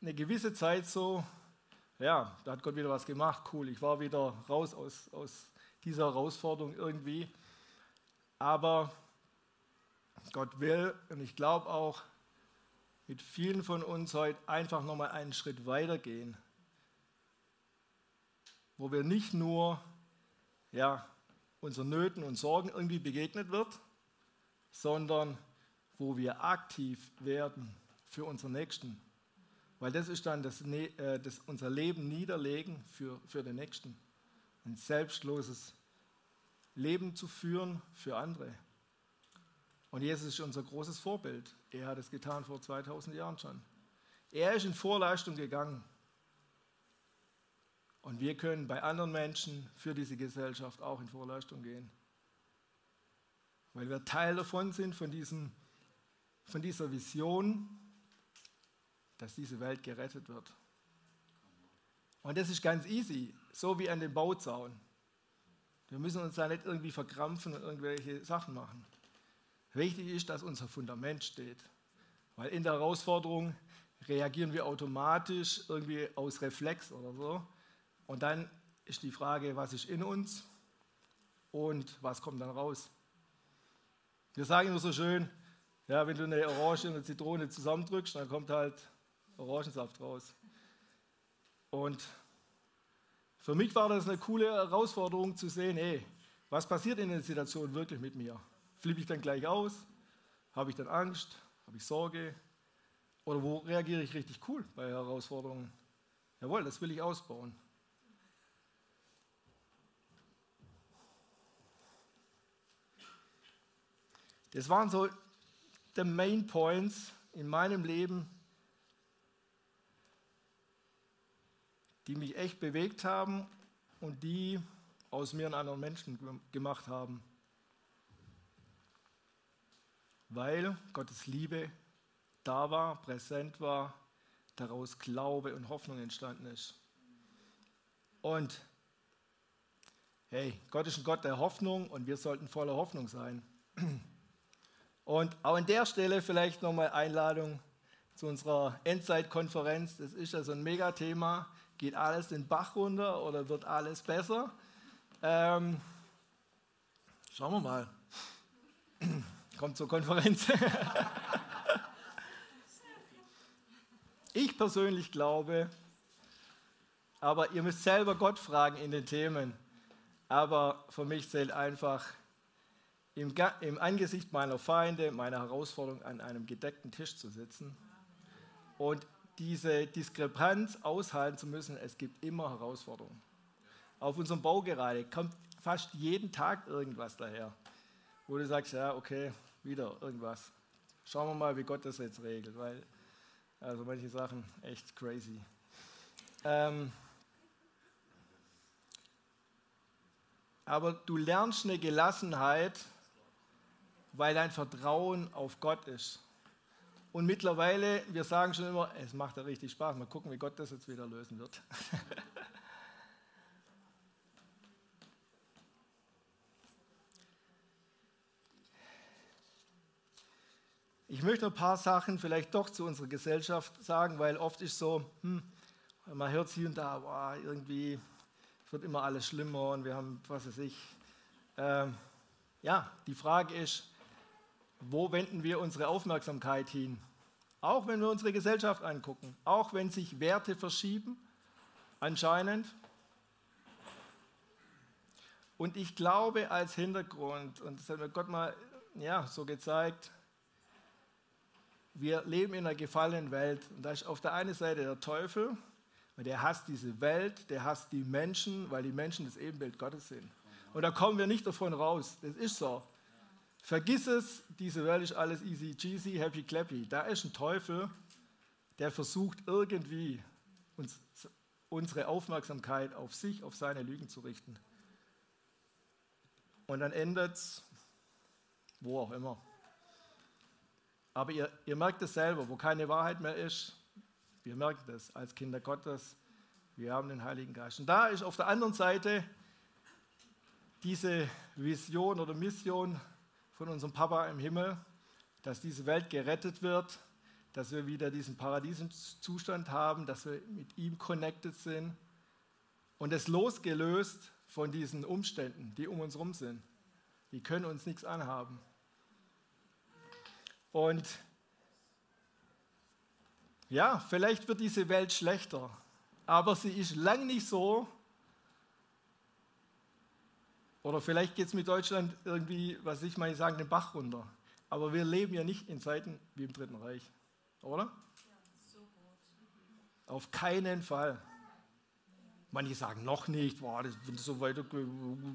eine gewisse Zeit so, ja, da hat Gott wieder was gemacht, cool, ich war wieder raus aus, aus dieser Herausforderung irgendwie. Aber Gott will, und ich glaube auch, mit vielen von uns heute einfach nochmal einen Schritt weiter gehen, wo wir nicht nur ja, unseren Nöten und Sorgen irgendwie begegnet wird, sondern wo wir aktiv werden für unseren Nächsten. Weil das ist dann das, äh, das unser Leben niederlegen für, für den Nächsten ein selbstloses Leben zu führen für andere. Und Jesus ist unser großes Vorbild. Er hat es getan vor 2000 Jahren schon. Er ist in Vorleistung gegangen. Und wir können bei anderen Menschen für diese Gesellschaft auch in Vorleistung gehen. Weil wir Teil davon sind, von, diesem, von dieser Vision, dass diese Welt gerettet wird. Und das ist ganz easy, so wie an dem Bauzaun. Wir müssen uns da nicht irgendwie verkrampfen und irgendwelche Sachen machen. Wichtig ist, dass unser Fundament steht. Weil in der Herausforderung reagieren wir automatisch irgendwie aus Reflex oder so. Und dann ist die Frage, was ist in uns und was kommt dann raus. Wir sagen immer so schön, ja, wenn du eine Orange und eine Zitrone zusammendrückst, dann kommt halt Orangensaft raus. Und für mich war das eine coole Herausforderung zu sehen, hey, was passiert in der Situation wirklich mit mir? Flippe ich dann gleich aus? Habe ich dann Angst? Habe ich Sorge? Oder wo reagiere ich richtig cool bei Herausforderungen? Jawohl, das will ich ausbauen. Das waren so die Main Points in meinem Leben, die mich echt bewegt haben und die aus mir einen anderen Menschen gemacht haben. Weil Gottes Liebe da war, präsent war, daraus Glaube und Hoffnung entstanden ist. Und hey, Gott ist ein Gott der Hoffnung und wir sollten voller Hoffnung sein. Und auch an der Stelle vielleicht nochmal Einladung zu unserer Endzeitkonferenz. Das ist ja so ein Megathema. Geht alles den Bach runter oder wird alles besser? Ähm, schauen wir mal. Kommt zur Konferenz. ich persönlich glaube, aber ihr müsst selber Gott fragen in den Themen. Aber für mich zählt einfach, im, im Angesicht meiner Feinde, meiner Herausforderung an einem gedeckten Tisch zu sitzen und diese Diskrepanz aushalten zu müssen. Es gibt immer Herausforderungen. Auf unserem Bau gerade kommt fast jeden Tag irgendwas daher, wo du sagst, ja, okay, wieder irgendwas. Schauen wir mal, wie Gott das jetzt regelt, weil also manche Sachen echt crazy. Ähm, aber du lernst eine Gelassenheit, weil dein Vertrauen auf Gott ist. Und mittlerweile, wir sagen schon immer, es macht ja richtig Spaß. Mal gucken, wie Gott das jetzt wieder lösen wird. Ich möchte ein paar Sachen vielleicht doch zu unserer Gesellschaft sagen, weil oft ist so, hm, man hört hier und da, boah, irgendwie wird immer alles schlimmer und wir haben, was weiß ich. Ähm, ja, die Frage ist, wo wenden wir unsere Aufmerksamkeit hin? Auch wenn wir unsere Gesellschaft angucken, auch wenn sich Werte verschieben, anscheinend. Und ich glaube als Hintergrund, und das hat mir Gott mal ja, so gezeigt, wir leben in einer gefallenen Welt. Und da ist auf der einen Seite der Teufel, weil der hasst diese Welt, der hasst die Menschen, weil die Menschen das Ebenbild Gottes sind. Und da kommen wir nicht davon raus. Das ist so. Vergiss es, diese Welt ist alles easy cheesy, happy clappy. Da ist ein Teufel, der versucht irgendwie uns, unsere Aufmerksamkeit auf sich, auf seine Lügen zu richten. Und dann endet es, wo auch immer. Aber ihr, ihr merkt es selber, wo keine Wahrheit mehr ist, wir merken das als Kinder Gottes, wir haben den Heiligen Geist. Und da ist auf der anderen Seite diese Vision oder Mission von unserem Papa im Himmel, dass diese Welt gerettet wird, dass wir wieder diesen Paradieszustand haben, dass wir mit ihm connected sind und es losgelöst von diesen Umständen, die um uns herum sind. Die können uns nichts anhaben. Und ja, vielleicht wird diese Welt schlechter, aber sie ist lang nicht so, oder vielleicht geht es mit Deutschland irgendwie, was ich mal sagen, den Bach runter. Aber wir leben ja nicht in Zeiten wie im Dritten Reich, oder? Ja, so Auf keinen Fall. Manche sagen noch nicht, boah, das, wenn so weitergeht,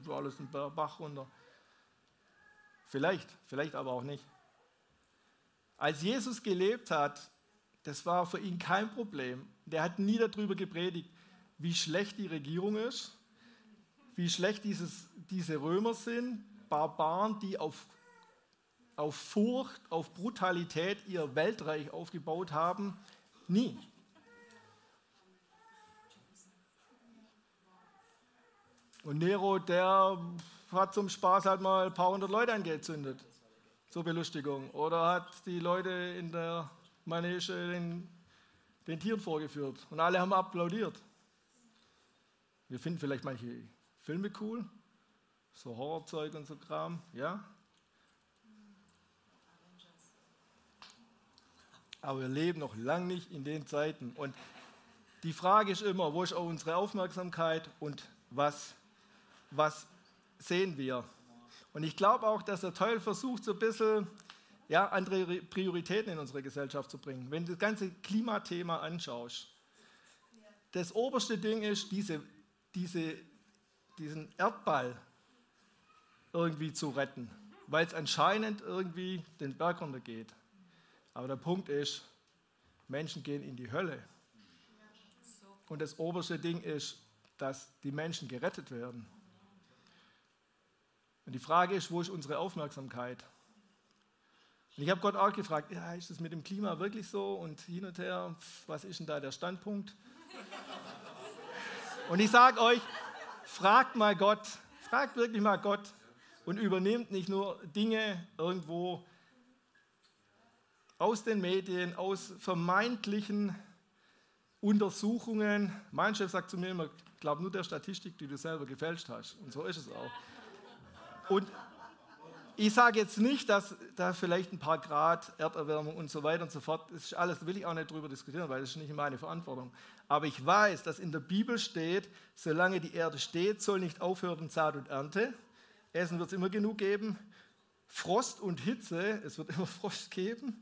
alles den Bach runter. Vielleicht, vielleicht aber auch nicht. Als Jesus gelebt hat, das war für ihn kein Problem. Der hat nie darüber gepredigt, wie schlecht die Regierung ist wie schlecht dieses, diese Römer sind, Barbaren, die auf, auf Furcht, auf Brutalität ihr Weltreich aufgebaut haben. Nie. Und Nero, der hat zum Spaß halt mal ein paar hundert Leute angezündet zur Belustigung. Oder hat die Leute in der Manege den, den Tieren vorgeführt. Und alle haben applaudiert. Wir finden vielleicht manche Filme cool, so Horrorzeug und so Kram, ja. Aber wir leben noch lange nicht in den Zeiten. Und die Frage ist immer, wo ist auch unsere Aufmerksamkeit und was, was sehen wir? Und ich glaube auch, dass der Teufel versucht, so ein bisschen ja, andere Prioritäten in unsere Gesellschaft zu bringen. Wenn du das ganze Klimathema anschaust, das oberste Ding ist, diese, diese, diesen Erdball irgendwie zu retten, weil es anscheinend irgendwie den Berg runtergeht. Aber der Punkt ist, Menschen gehen in die Hölle. Und das oberste Ding ist, dass die Menschen gerettet werden. Und die Frage ist, wo ist unsere Aufmerksamkeit? Und ich habe Gott auch gefragt, ja, ist das mit dem Klima wirklich so und hin und her, was ist denn da der Standpunkt? Und ich sage euch, fragt mal Gott, fragt wirklich mal Gott und übernehmt nicht nur Dinge irgendwo aus den Medien, aus vermeintlichen Untersuchungen. Mein Chef sagt zu mir immer, glaub nur der Statistik, die du selber gefälscht hast. Und so ist es auch. Und ich sage jetzt nicht, dass da vielleicht ein paar Grad Erderwärmung und so weiter und so fort, das ist alles, will ich auch nicht drüber diskutieren, weil das ist nicht meine Verantwortung. Aber ich weiß, dass in der Bibel steht, solange die Erde steht, soll nicht aufhören Saat und Ernte. Essen wird es immer genug geben. Frost und Hitze, es wird immer Frost geben.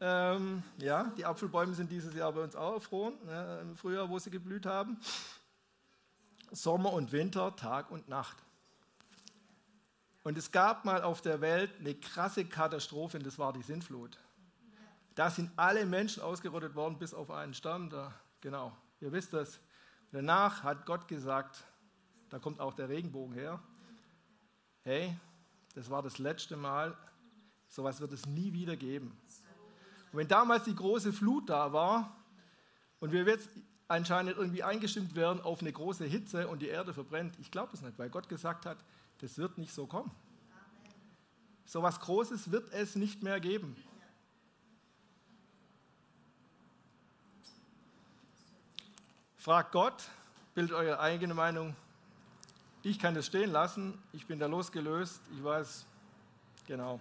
Ähm, ja, die Apfelbäume sind dieses Jahr bei uns auch erfroren, ne, im Frühjahr, wo sie geblüht haben. Sommer und Winter, Tag und Nacht. Und es gab mal auf der Welt eine krasse Katastrophe, und das war die Sintflut. Da sind alle Menschen ausgerottet worden, bis auf einen Stamm. Da, genau, ihr wisst das. Danach hat Gott gesagt, da kommt auch der Regenbogen her, hey, das war das letzte Mal, sowas wird es nie wieder geben. Und wenn damals die große Flut da war und wir jetzt anscheinend irgendwie eingestimmt werden auf eine große Hitze und die Erde verbrennt, ich glaube das nicht, weil Gott gesagt hat, das wird nicht so kommen. So was Großes wird es nicht mehr geben. Fragt Gott, bildet eure eigene Meinung. Ich kann das stehen lassen, ich bin da losgelöst, ich weiß, genau.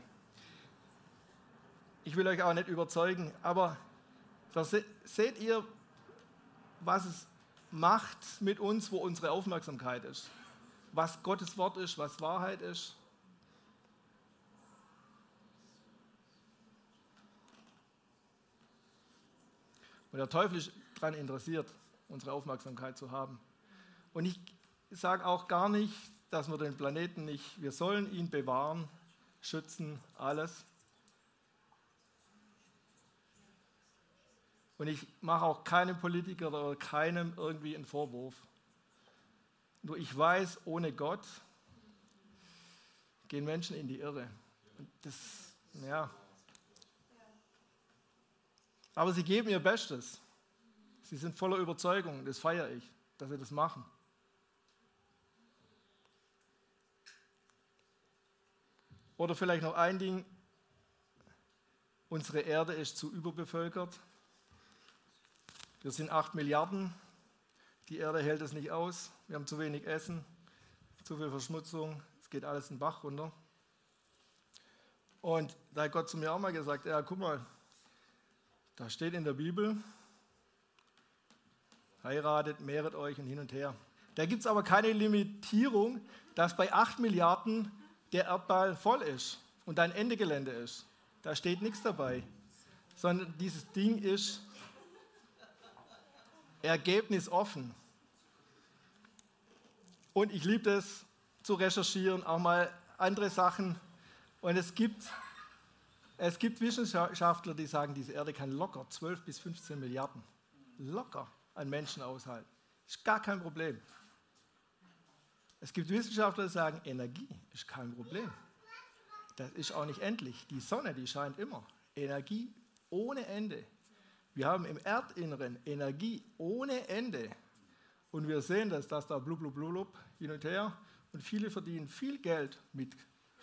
Ich will euch auch nicht überzeugen, aber seht ihr, was es macht mit uns, wo unsere Aufmerksamkeit ist? Was Gottes Wort ist, was Wahrheit ist. Und der Teufel ist daran interessiert, unsere Aufmerksamkeit zu haben. Und ich sage auch gar nicht, dass wir den Planeten nicht, wir sollen ihn bewahren, schützen, alles. Und ich mache auch keinem Politiker oder keinem irgendwie einen Vorwurf. Nur ich weiß, ohne Gott gehen Menschen in die Irre. Das, ja. Aber sie geben ihr Bestes. Sie sind voller Überzeugung, das feiere ich, dass sie das machen. Oder vielleicht noch ein Ding, unsere Erde ist zu überbevölkert. Wir sind acht Milliarden, die Erde hält es nicht aus. Wir haben zu wenig Essen, zu viel Verschmutzung. Es geht alles in den Bach runter. Und da hat Gott zu mir auch mal gesagt: Ja, guck mal, da steht in der Bibel, heiratet, mehret euch und hin und her. Da gibt es aber keine Limitierung, dass bei 8 Milliarden der Erdball voll ist und ein Endegelände ist. Da steht nichts dabei, sondern dieses Ding ist Ergebnis offen. Und ich liebe es zu recherchieren, auch mal andere Sachen. Und es gibt, es gibt Wissenschaftler, die sagen, diese Erde kann locker 12 bis 15 Milliarden locker an Menschen aushalten. Ist gar kein Problem. Es gibt Wissenschaftler, die sagen, Energie ist kein Problem. Das ist auch nicht endlich. Die Sonne, die scheint immer. Energie ohne Ende. Wir haben im Erdinneren Energie ohne Ende. Und wir sehen das, dass da blub, blub, blub, blub hin und her. Und viele verdienen viel Geld mit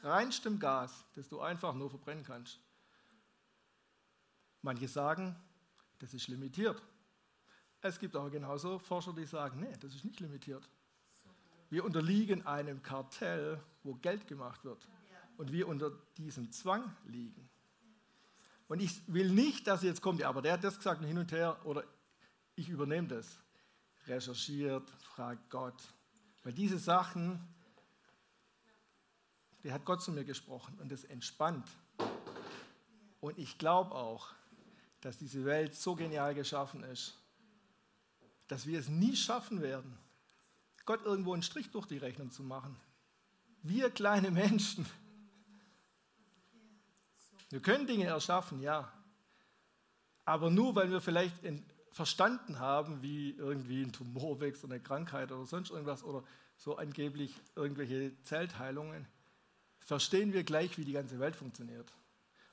reinstem Gas, das du einfach nur verbrennen kannst. Manche sagen, das ist limitiert. Es gibt aber genauso Forscher, die sagen, nee, das ist nicht limitiert. Wir unterliegen einem Kartell, wo Geld gemacht wird. Und wir unter diesem Zwang liegen. Und ich will nicht, dass jetzt kommt, aber der hat das gesagt hin und her oder ich übernehme das. Recherchiert, fragt Gott. Weil diese Sachen, die hat Gott zu mir gesprochen und das entspannt. Und ich glaube auch, dass diese Welt so genial geschaffen ist, dass wir es nie schaffen werden, Gott irgendwo einen Strich durch die Rechnung zu machen. Wir kleine Menschen. Wir können Dinge erschaffen, ja. Aber nur weil wir vielleicht verstanden haben, wie irgendwie ein Tumor wächst oder eine Krankheit oder sonst irgendwas oder so angeblich irgendwelche Zellteilungen, verstehen wir gleich, wie die ganze Welt funktioniert.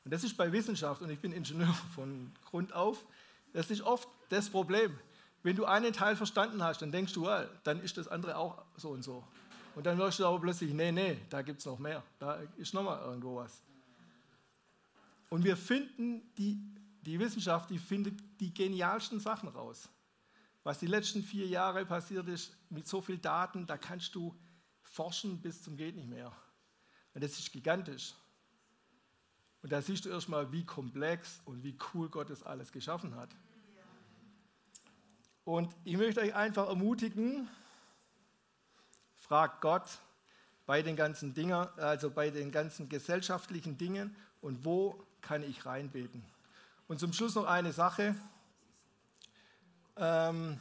Und das ist bei Wissenschaft, und ich bin Ingenieur von Grund auf, das ist oft das Problem. Wenn du einen Teil verstanden hast, dann denkst du, dann ist das andere auch so und so. Und dann merkst du aber plötzlich, nee, nee, da gibt es noch mehr. Da ist noch mal irgendwo was. Und wir finden, die, die Wissenschaft, die findet die genialsten Sachen raus. Was die letzten vier Jahre passiert ist, mit so viel Daten, da kannst du forschen bis zum geht nicht mehr. Und das ist gigantisch. Und da siehst du erstmal, wie komplex und wie cool Gott das alles geschaffen hat. Und ich möchte euch einfach ermutigen, fragt Gott bei den ganzen Dingen, also bei den ganzen gesellschaftlichen Dingen und wo kann ich reinbeten. Und zum Schluss noch eine Sache. Ähm,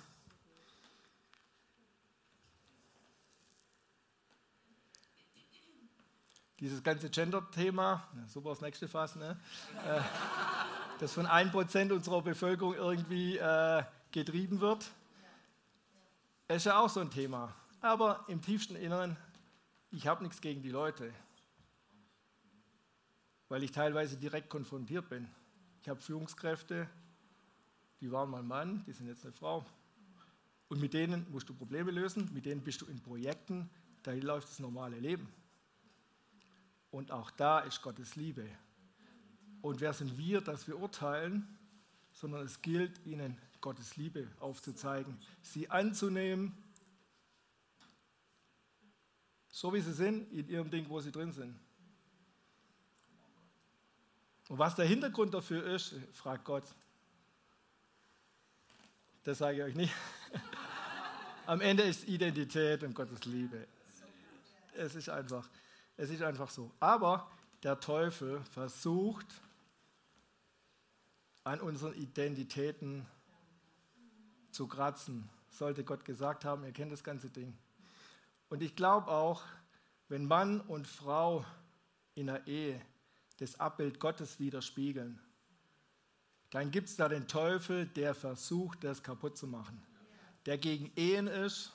dieses ganze Gender-Thema, super das nächste Fass, ne? Äh, das von 1% unserer Bevölkerung irgendwie äh, getrieben wird, ist ja auch so ein Thema. Aber im tiefsten Inneren, ich habe nichts gegen die Leute, weil ich teilweise direkt konfrontiert bin. Ich habe Führungskräfte, die waren mal Mann, die sind jetzt eine Frau. Und mit denen musst du Probleme lösen, mit denen bist du in Projekten, da läuft das normale Leben. Und auch da ist Gottes Liebe. Und wer sind wir, dass wir urteilen, sondern es gilt, ihnen Gottes Liebe aufzuzeigen, sie anzunehmen, so wie sie sind, in ihrem Ding, wo sie drin sind. Und was der Hintergrund dafür ist, fragt Gott. Das sage ich euch nicht. Am Ende ist Identität und Gottes Liebe. Es ist einfach. Es ist einfach so. Aber der Teufel versucht, an unseren Identitäten zu kratzen. Sollte Gott gesagt haben, ihr kennt das ganze Ding. Und ich glaube auch, wenn Mann und Frau in der Ehe das Abbild Gottes widerspiegeln, dann gibt es da den Teufel, der versucht, das kaputt zu machen. Der gegen Ehen ist,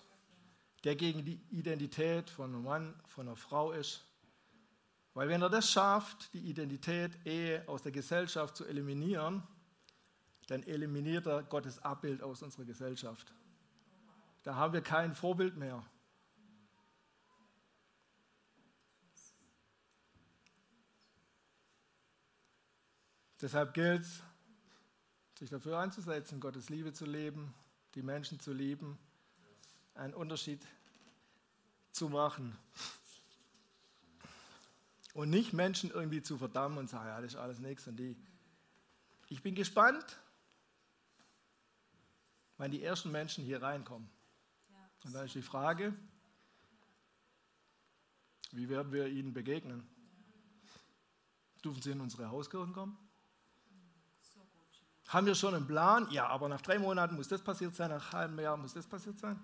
der gegen die Identität von einem Mann, von einer Frau ist. Weil wenn er das schafft, die Identität Ehe aus der Gesellschaft zu eliminieren, dann eliminiert er Gottes Abbild aus unserer Gesellschaft. Da haben wir kein Vorbild mehr. Deshalb gilt es, sich dafür einzusetzen, Gottes Liebe zu leben, die Menschen zu lieben, einen Unterschied zu machen. Und nicht Menschen irgendwie zu verdammen und sagen, ja, das ist alles nichts und die. Ich bin gespannt, wann die ersten Menschen hier reinkommen. Und dann ist die Frage, wie werden wir ihnen begegnen? Dürfen sie in unsere Hauskirchen kommen? Haben wir schon einen Plan? Ja, aber nach drei Monaten muss das passiert sein, nach einem halben Jahr muss das passiert sein.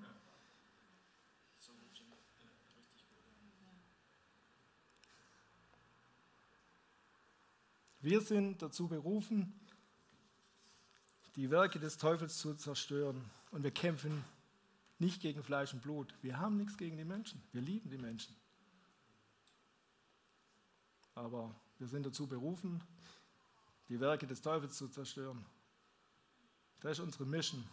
Wir sind dazu berufen, die Werke des Teufels zu zerstören. Und wir kämpfen nicht gegen Fleisch und Blut. Wir haben nichts gegen die Menschen. Wir lieben die Menschen. Aber wir sind dazu berufen, die Werke des Teufels zu zerstören. Das ist unsere Mission.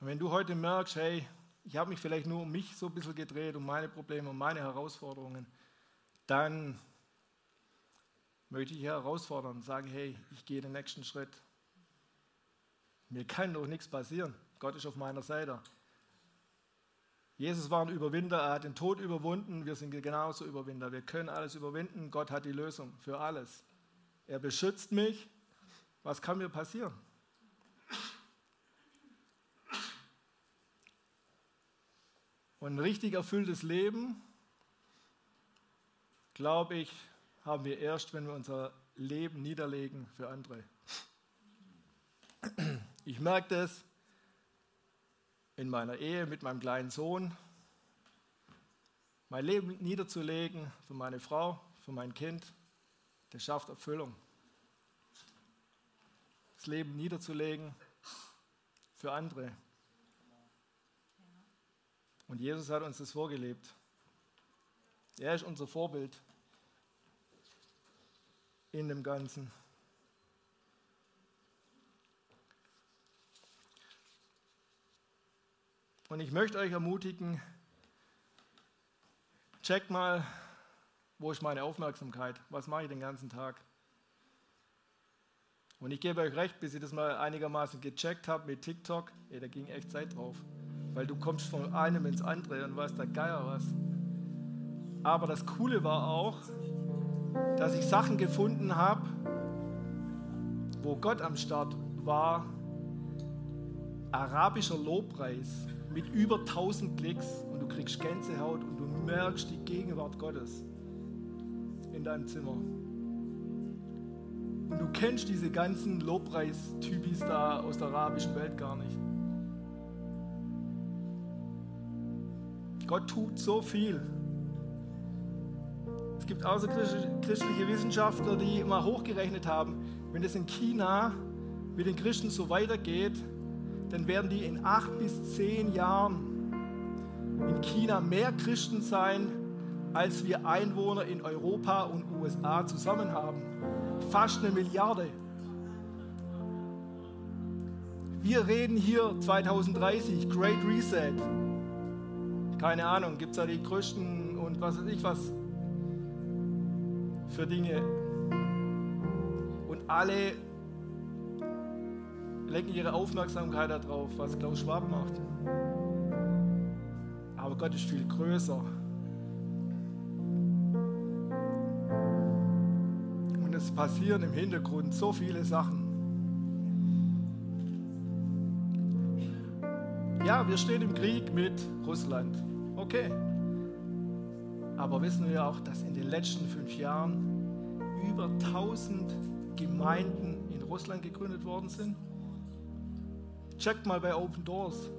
Und wenn du heute merkst, hey, ich habe mich vielleicht nur um mich so ein bisschen gedreht, um meine Probleme, um meine Herausforderungen, dann möchte ich herausfordern und sagen, hey, ich gehe den nächsten Schritt. Mir kann doch nichts passieren. Gott ist auf meiner Seite. Jesus war ein Überwinder, er hat den Tod überwunden, wir sind genauso Überwinder. Wir können alles überwinden, Gott hat die Lösung für alles. Er beschützt mich. Was kann mir passieren? Und ein richtig erfülltes Leben, glaube ich, haben wir erst, wenn wir unser Leben niederlegen für andere. Ich merke das in meiner Ehe mit meinem kleinen Sohn. Mein Leben niederzulegen für meine Frau, für mein Kind, das schafft Erfüllung. Das Leben niederzulegen für andere. Und Jesus hat uns das vorgelebt. Er ist unser Vorbild in dem Ganzen. Und ich möchte euch ermutigen, checkt mal, wo ist meine Aufmerksamkeit? Was mache ich den ganzen Tag? Und ich gebe euch recht, bis ich das mal einigermaßen gecheckt habe mit TikTok, ey, da ging echt Zeit drauf. Weil du kommst von einem ins andere und weißt der Geier was. Aber das Coole war auch, dass ich Sachen gefunden habe, wo Gott am Start war. Arabischer Lobpreis mit über 1000 Klicks und du kriegst Gänsehaut und du merkst die Gegenwart Gottes in deinem Zimmer. Und du kennst diese ganzen Lobpreistypis da aus der arabischen Welt gar nicht. Gott tut so viel. Es gibt außerchristliche Wissenschaftler, die mal hochgerechnet haben, wenn es in China mit den Christen so weitergeht, dann werden die in acht bis zehn Jahren in China mehr Christen sein, als wir Einwohner in Europa und USA zusammen haben. Fast eine Milliarde. Wir reden hier 2030, Great Reset. Keine Ahnung, gibt es da die größten und was weiß ich was für Dinge. Und alle lenken ihre Aufmerksamkeit darauf, was Klaus Schwab macht. Aber Gott ist viel größer. Passieren im Hintergrund so viele Sachen. Ja, wir stehen im Krieg mit Russland. Okay. Aber wissen wir auch, dass in den letzten fünf Jahren über 1000 Gemeinden in Russland gegründet worden sind? Checkt mal bei Open Doors.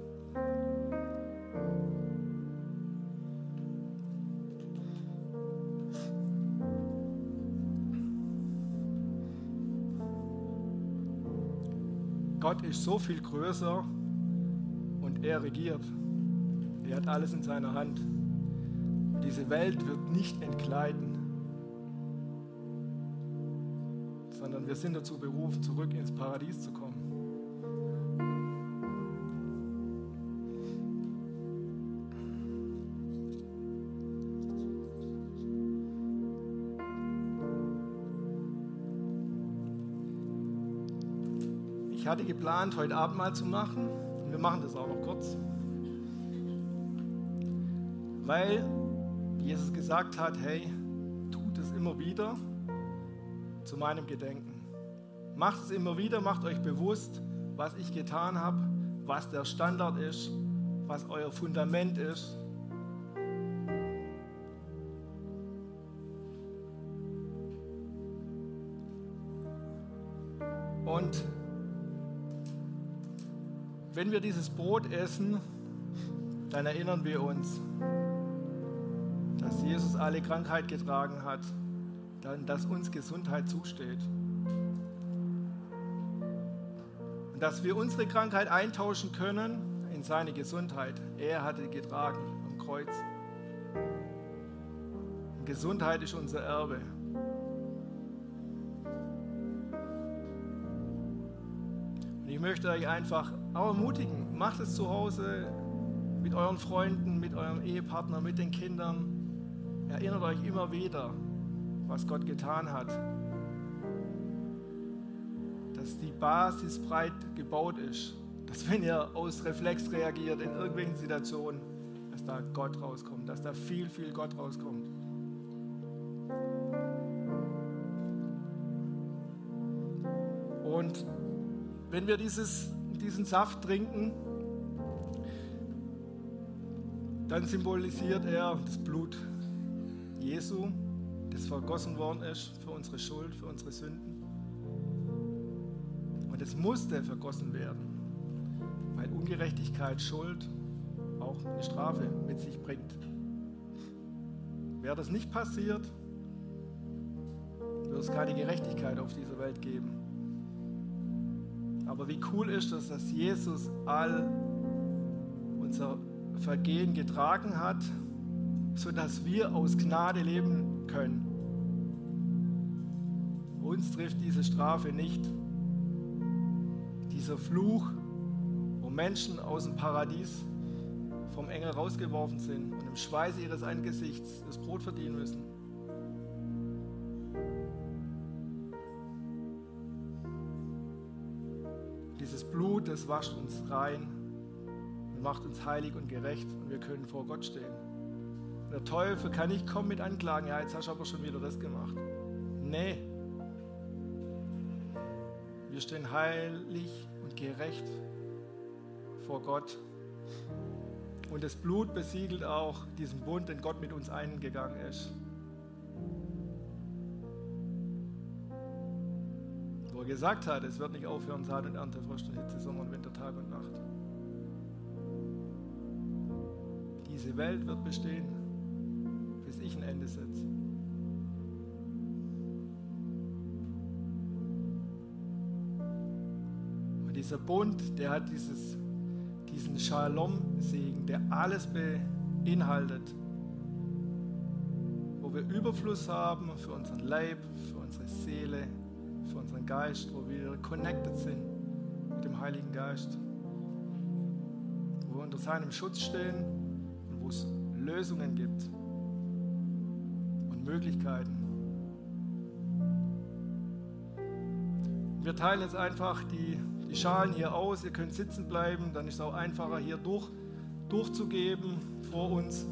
Gott ist so viel größer und er regiert. Er hat alles in seiner Hand. Diese Welt wird nicht entgleiten, sondern wir sind dazu berufen, zurück ins Paradies zu kommen. Hatte geplant, heute Abend mal zu machen. Wir machen das auch noch kurz. Weil Jesus gesagt hat, hey, tut es immer wieder zu meinem Gedenken. Macht es immer wieder, macht euch bewusst, was ich getan habe, was der Standard ist, was euer Fundament ist. Wenn wir dieses Brot essen, dann erinnern wir uns, dass Jesus alle Krankheit getragen hat, dass uns Gesundheit zusteht. Und dass wir unsere Krankheit eintauschen können in seine Gesundheit. Er hatte getragen am Kreuz. Und Gesundheit ist unser Erbe. Ich möchte euch einfach auch ermutigen, macht es zu Hause mit euren Freunden, mit eurem Ehepartner, mit den Kindern. Erinnert euch immer wieder, was Gott getan hat. Dass die Basis breit gebaut ist. Dass wenn ihr aus Reflex reagiert in irgendwelchen Situationen, dass da Gott rauskommt, dass da viel, viel Gott rauskommt. Und wenn wir dieses, diesen Saft trinken, dann symbolisiert er das Blut Jesu, das vergossen worden ist für unsere Schuld, für unsere Sünden. Und es musste vergossen werden, weil Ungerechtigkeit, Schuld auch eine Strafe mit sich bringt. Wäre das nicht passiert, würde es keine Gerechtigkeit auf dieser Welt geben. Aber wie cool ist es, dass Jesus all unser Vergehen getragen hat, sodass wir aus Gnade leben können. Uns trifft diese Strafe nicht. Dieser Fluch, wo Menschen aus dem Paradies vom Engel rausgeworfen sind und im Schweiße ihres Angesichts das Brot verdienen müssen. Das wascht uns rein und macht uns heilig und gerecht und wir können vor Gott stehen. Der Teufel kann nicht kommen mit Anklagen, ja, jetzt hast du aber schon wieder das gemacht. Nee. Wir stehen heilig und gerecht vor Gott. Und das Blut besiegelt auch diesen Bund, den Gott mit uns eingegangen ist. Gesagt hat, es wird nicht aufhören, Saat und Ernte, Frost und Hitze, Sommer Winter, Tag und Nacht. Diese Welt wird bestehen, bis ich ein Ende setze. Und dieser Bund, der hat dieses diesen Shalom-Segen, der alles beinhaltet, wo wir Überfluss haben für unseren Leib, für unsere Seele, für unseren Geist, wo wir connected sind mit dem Heiligen Geist, wo wir unter seinem Schutz stehen und wo es Lösungen gibt und Möglichkeiten. Wir teilen jetzt einfach die die Schalen hier aus, ihr könnt sitzen bleiben, dann ist es auch einfacher hier durch, durchzugeben vor uns.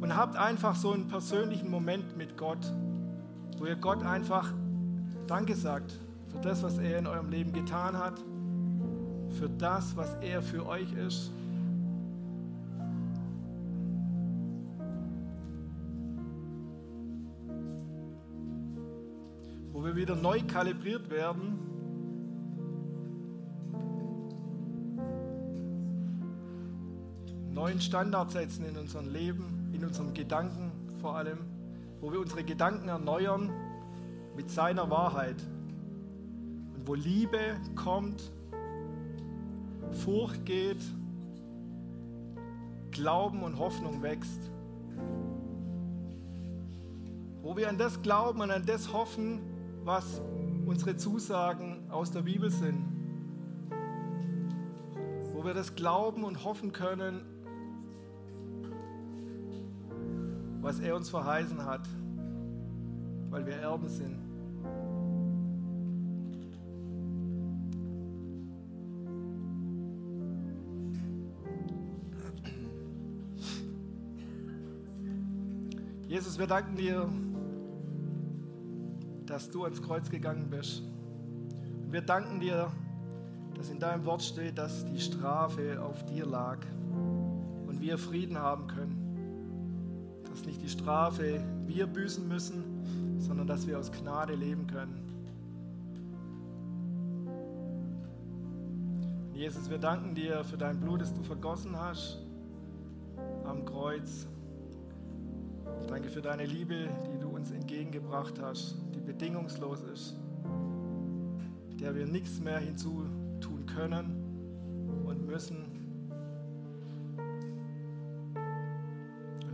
Und habt einfach so einen persönlichen Moment mit Gott, wo ihr Gott einfach Danke sagt für das, was er in eurem Leben getan hat, für das, was er für euch ist. Wo wir wieder neu kalibriert werden neuen Standard setzen in unserem Leben, in unserem Gedanken vor allem, wo wir unsere Gedanken erneuern mit seiner Wahrheit und wo Liebe kommt, Furcht geht, Glauben und Hoffnung wächst. Wo wir an das glauben und an das hoffen, was unsere Zusagen aus der Bibel sind. Wo wir das glauben und hoffen können, was er uns verheißen hat, weil wir Erben sind. Jesus, wir danken dir, dass du ans Kreuz gegangen bist. Und wir danken dir, dass in deinem Wort steht, dass die Strafe auf dir lag und wir Frieden haben können dass nicht die Strafe wir büßen müssen, sondern dass wir aus Gnade leben können. Jesus, wir danken dir für dein Blut, das du vergossen hast am Kreuz. Danke für deine Liebe, die du uns entgegengebracht hast, die bedingungslos ist, der wir nichts mehr hinzutun können und müssen.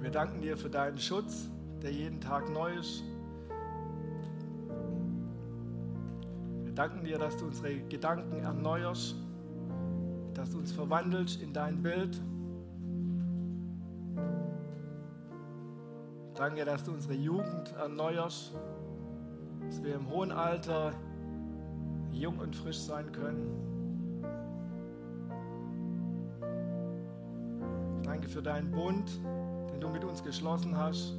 Wir danken dir für deinen Schutz, der jeden Tag neu ist. Wir danken dir, dass du unsere Gedanken erneuerst, dass du uns verwandelst in dein Bild. Danke, dass du unsere Jugend erneuerst, dass wir im hohen Alter jung und frisch sein können. Danke für deinen Bund, den du mit uns geschlossen hast.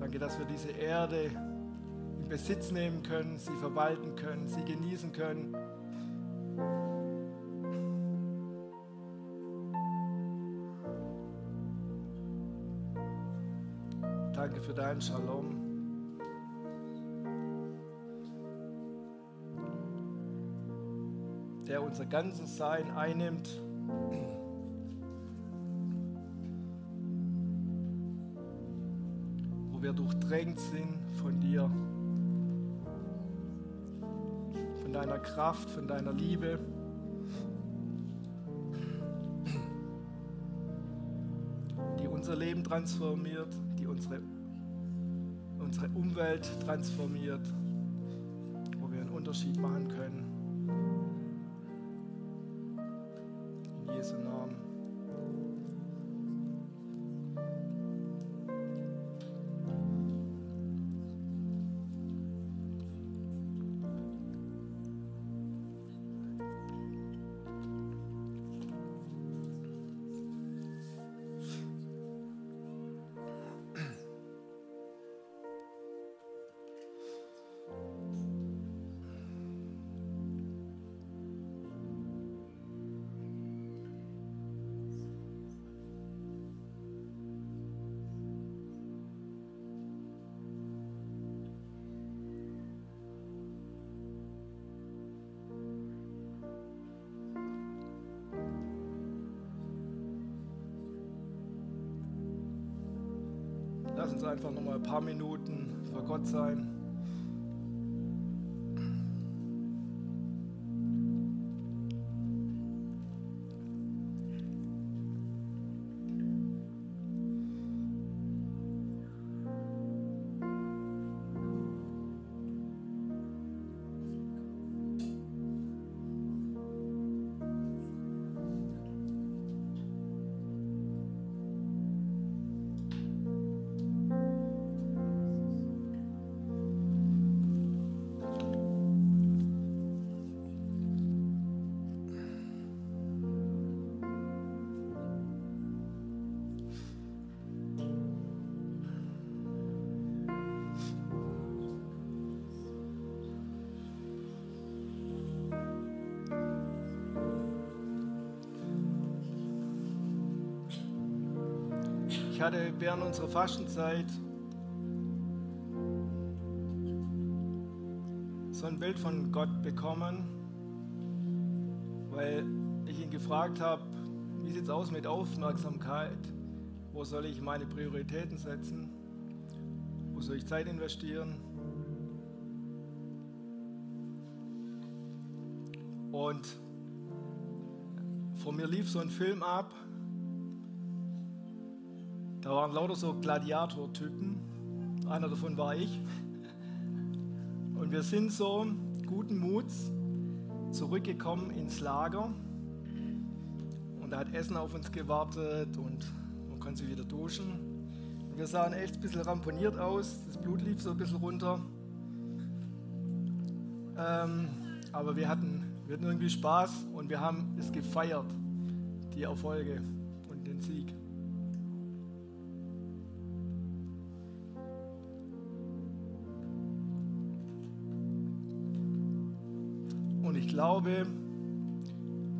Danke, dass wir diese Erde in Besitz nehmen können, sie verwalten können, sie genießen können. Für deinen Shalom. der unser ganzes Sein einnimmt. Wo wir durchdrängt sind von dir, von deiner Kraft, von deiner Liebe. die unser Leben transformiert, die unsere, unsere Umwelt transformiert, wo wir einen Unterschied machen können. Gott sein. Hatte während unserer Fastenzeit so ein Bild von Gott bekommen, weil ich ihn gefragt habe, wie sieht es aus mit Aufmerksamkeit? Wo soll ich meine Prioritäten setzen? Wo soll ich Zeit investieren? Und vor mir lief so ein Film ab, da waren lauter so Gladiator-Typen. Einer davon war ich. Und wir sind so guten Muts zurückgekommen ins Lager. Und da hat Essen auf uns gewartet und man konnte sich wieder duschen. Und wir sahen echt ein bisschen ramponiert aus. Das Blut lief so ein bisschen runter. Ähm, aber wir hatten, wir hatten irgendwie Spaß und wir haben es gefeiert, die Erfolge und den Sieg. Und ich glaube,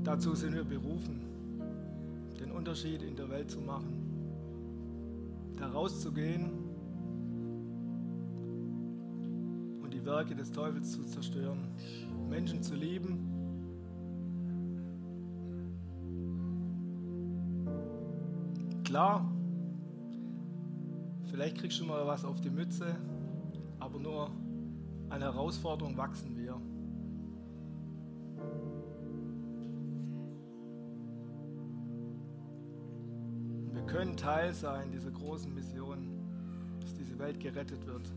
dazu sind wir berufen, den Unterschied in der Welt zu machen, da rauszugehen und die Werke des Teufels zu zerstören, Menschen zu lieben. Klar, vielleicht kriegst du mal was auf die Mütze, aber nur an Herausforderung wachsen wir. können Teil sein dieser großen Mission, dass diese Welt gerettet wird.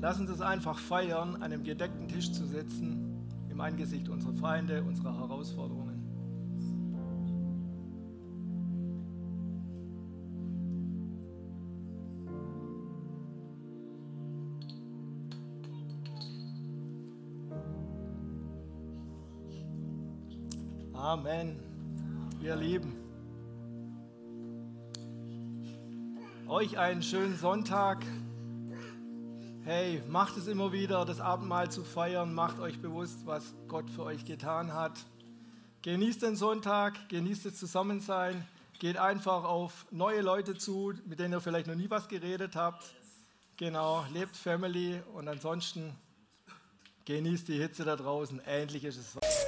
Lass uns es einfach feiern, an einem gedeckten Tisch zu sitzen, im Angesicht unserer Feinde, unserer Herausforderungen. Amen. Ihr Lieben. Euch einen schönen Sonntag. Hey, macht es immer wieder, das Abendmahl zu feiern. Macht euch bewusst, was Gott für euch getan hat. Genießt den Sonntag, genießt das Zusammensein. Geht einfach auf neue Leute zu, mit denen ihr vielleicht noch nie was geredet habt. Genau, lebt Family und ansonsten genießt die Hitze da draußen. Endlich ist es.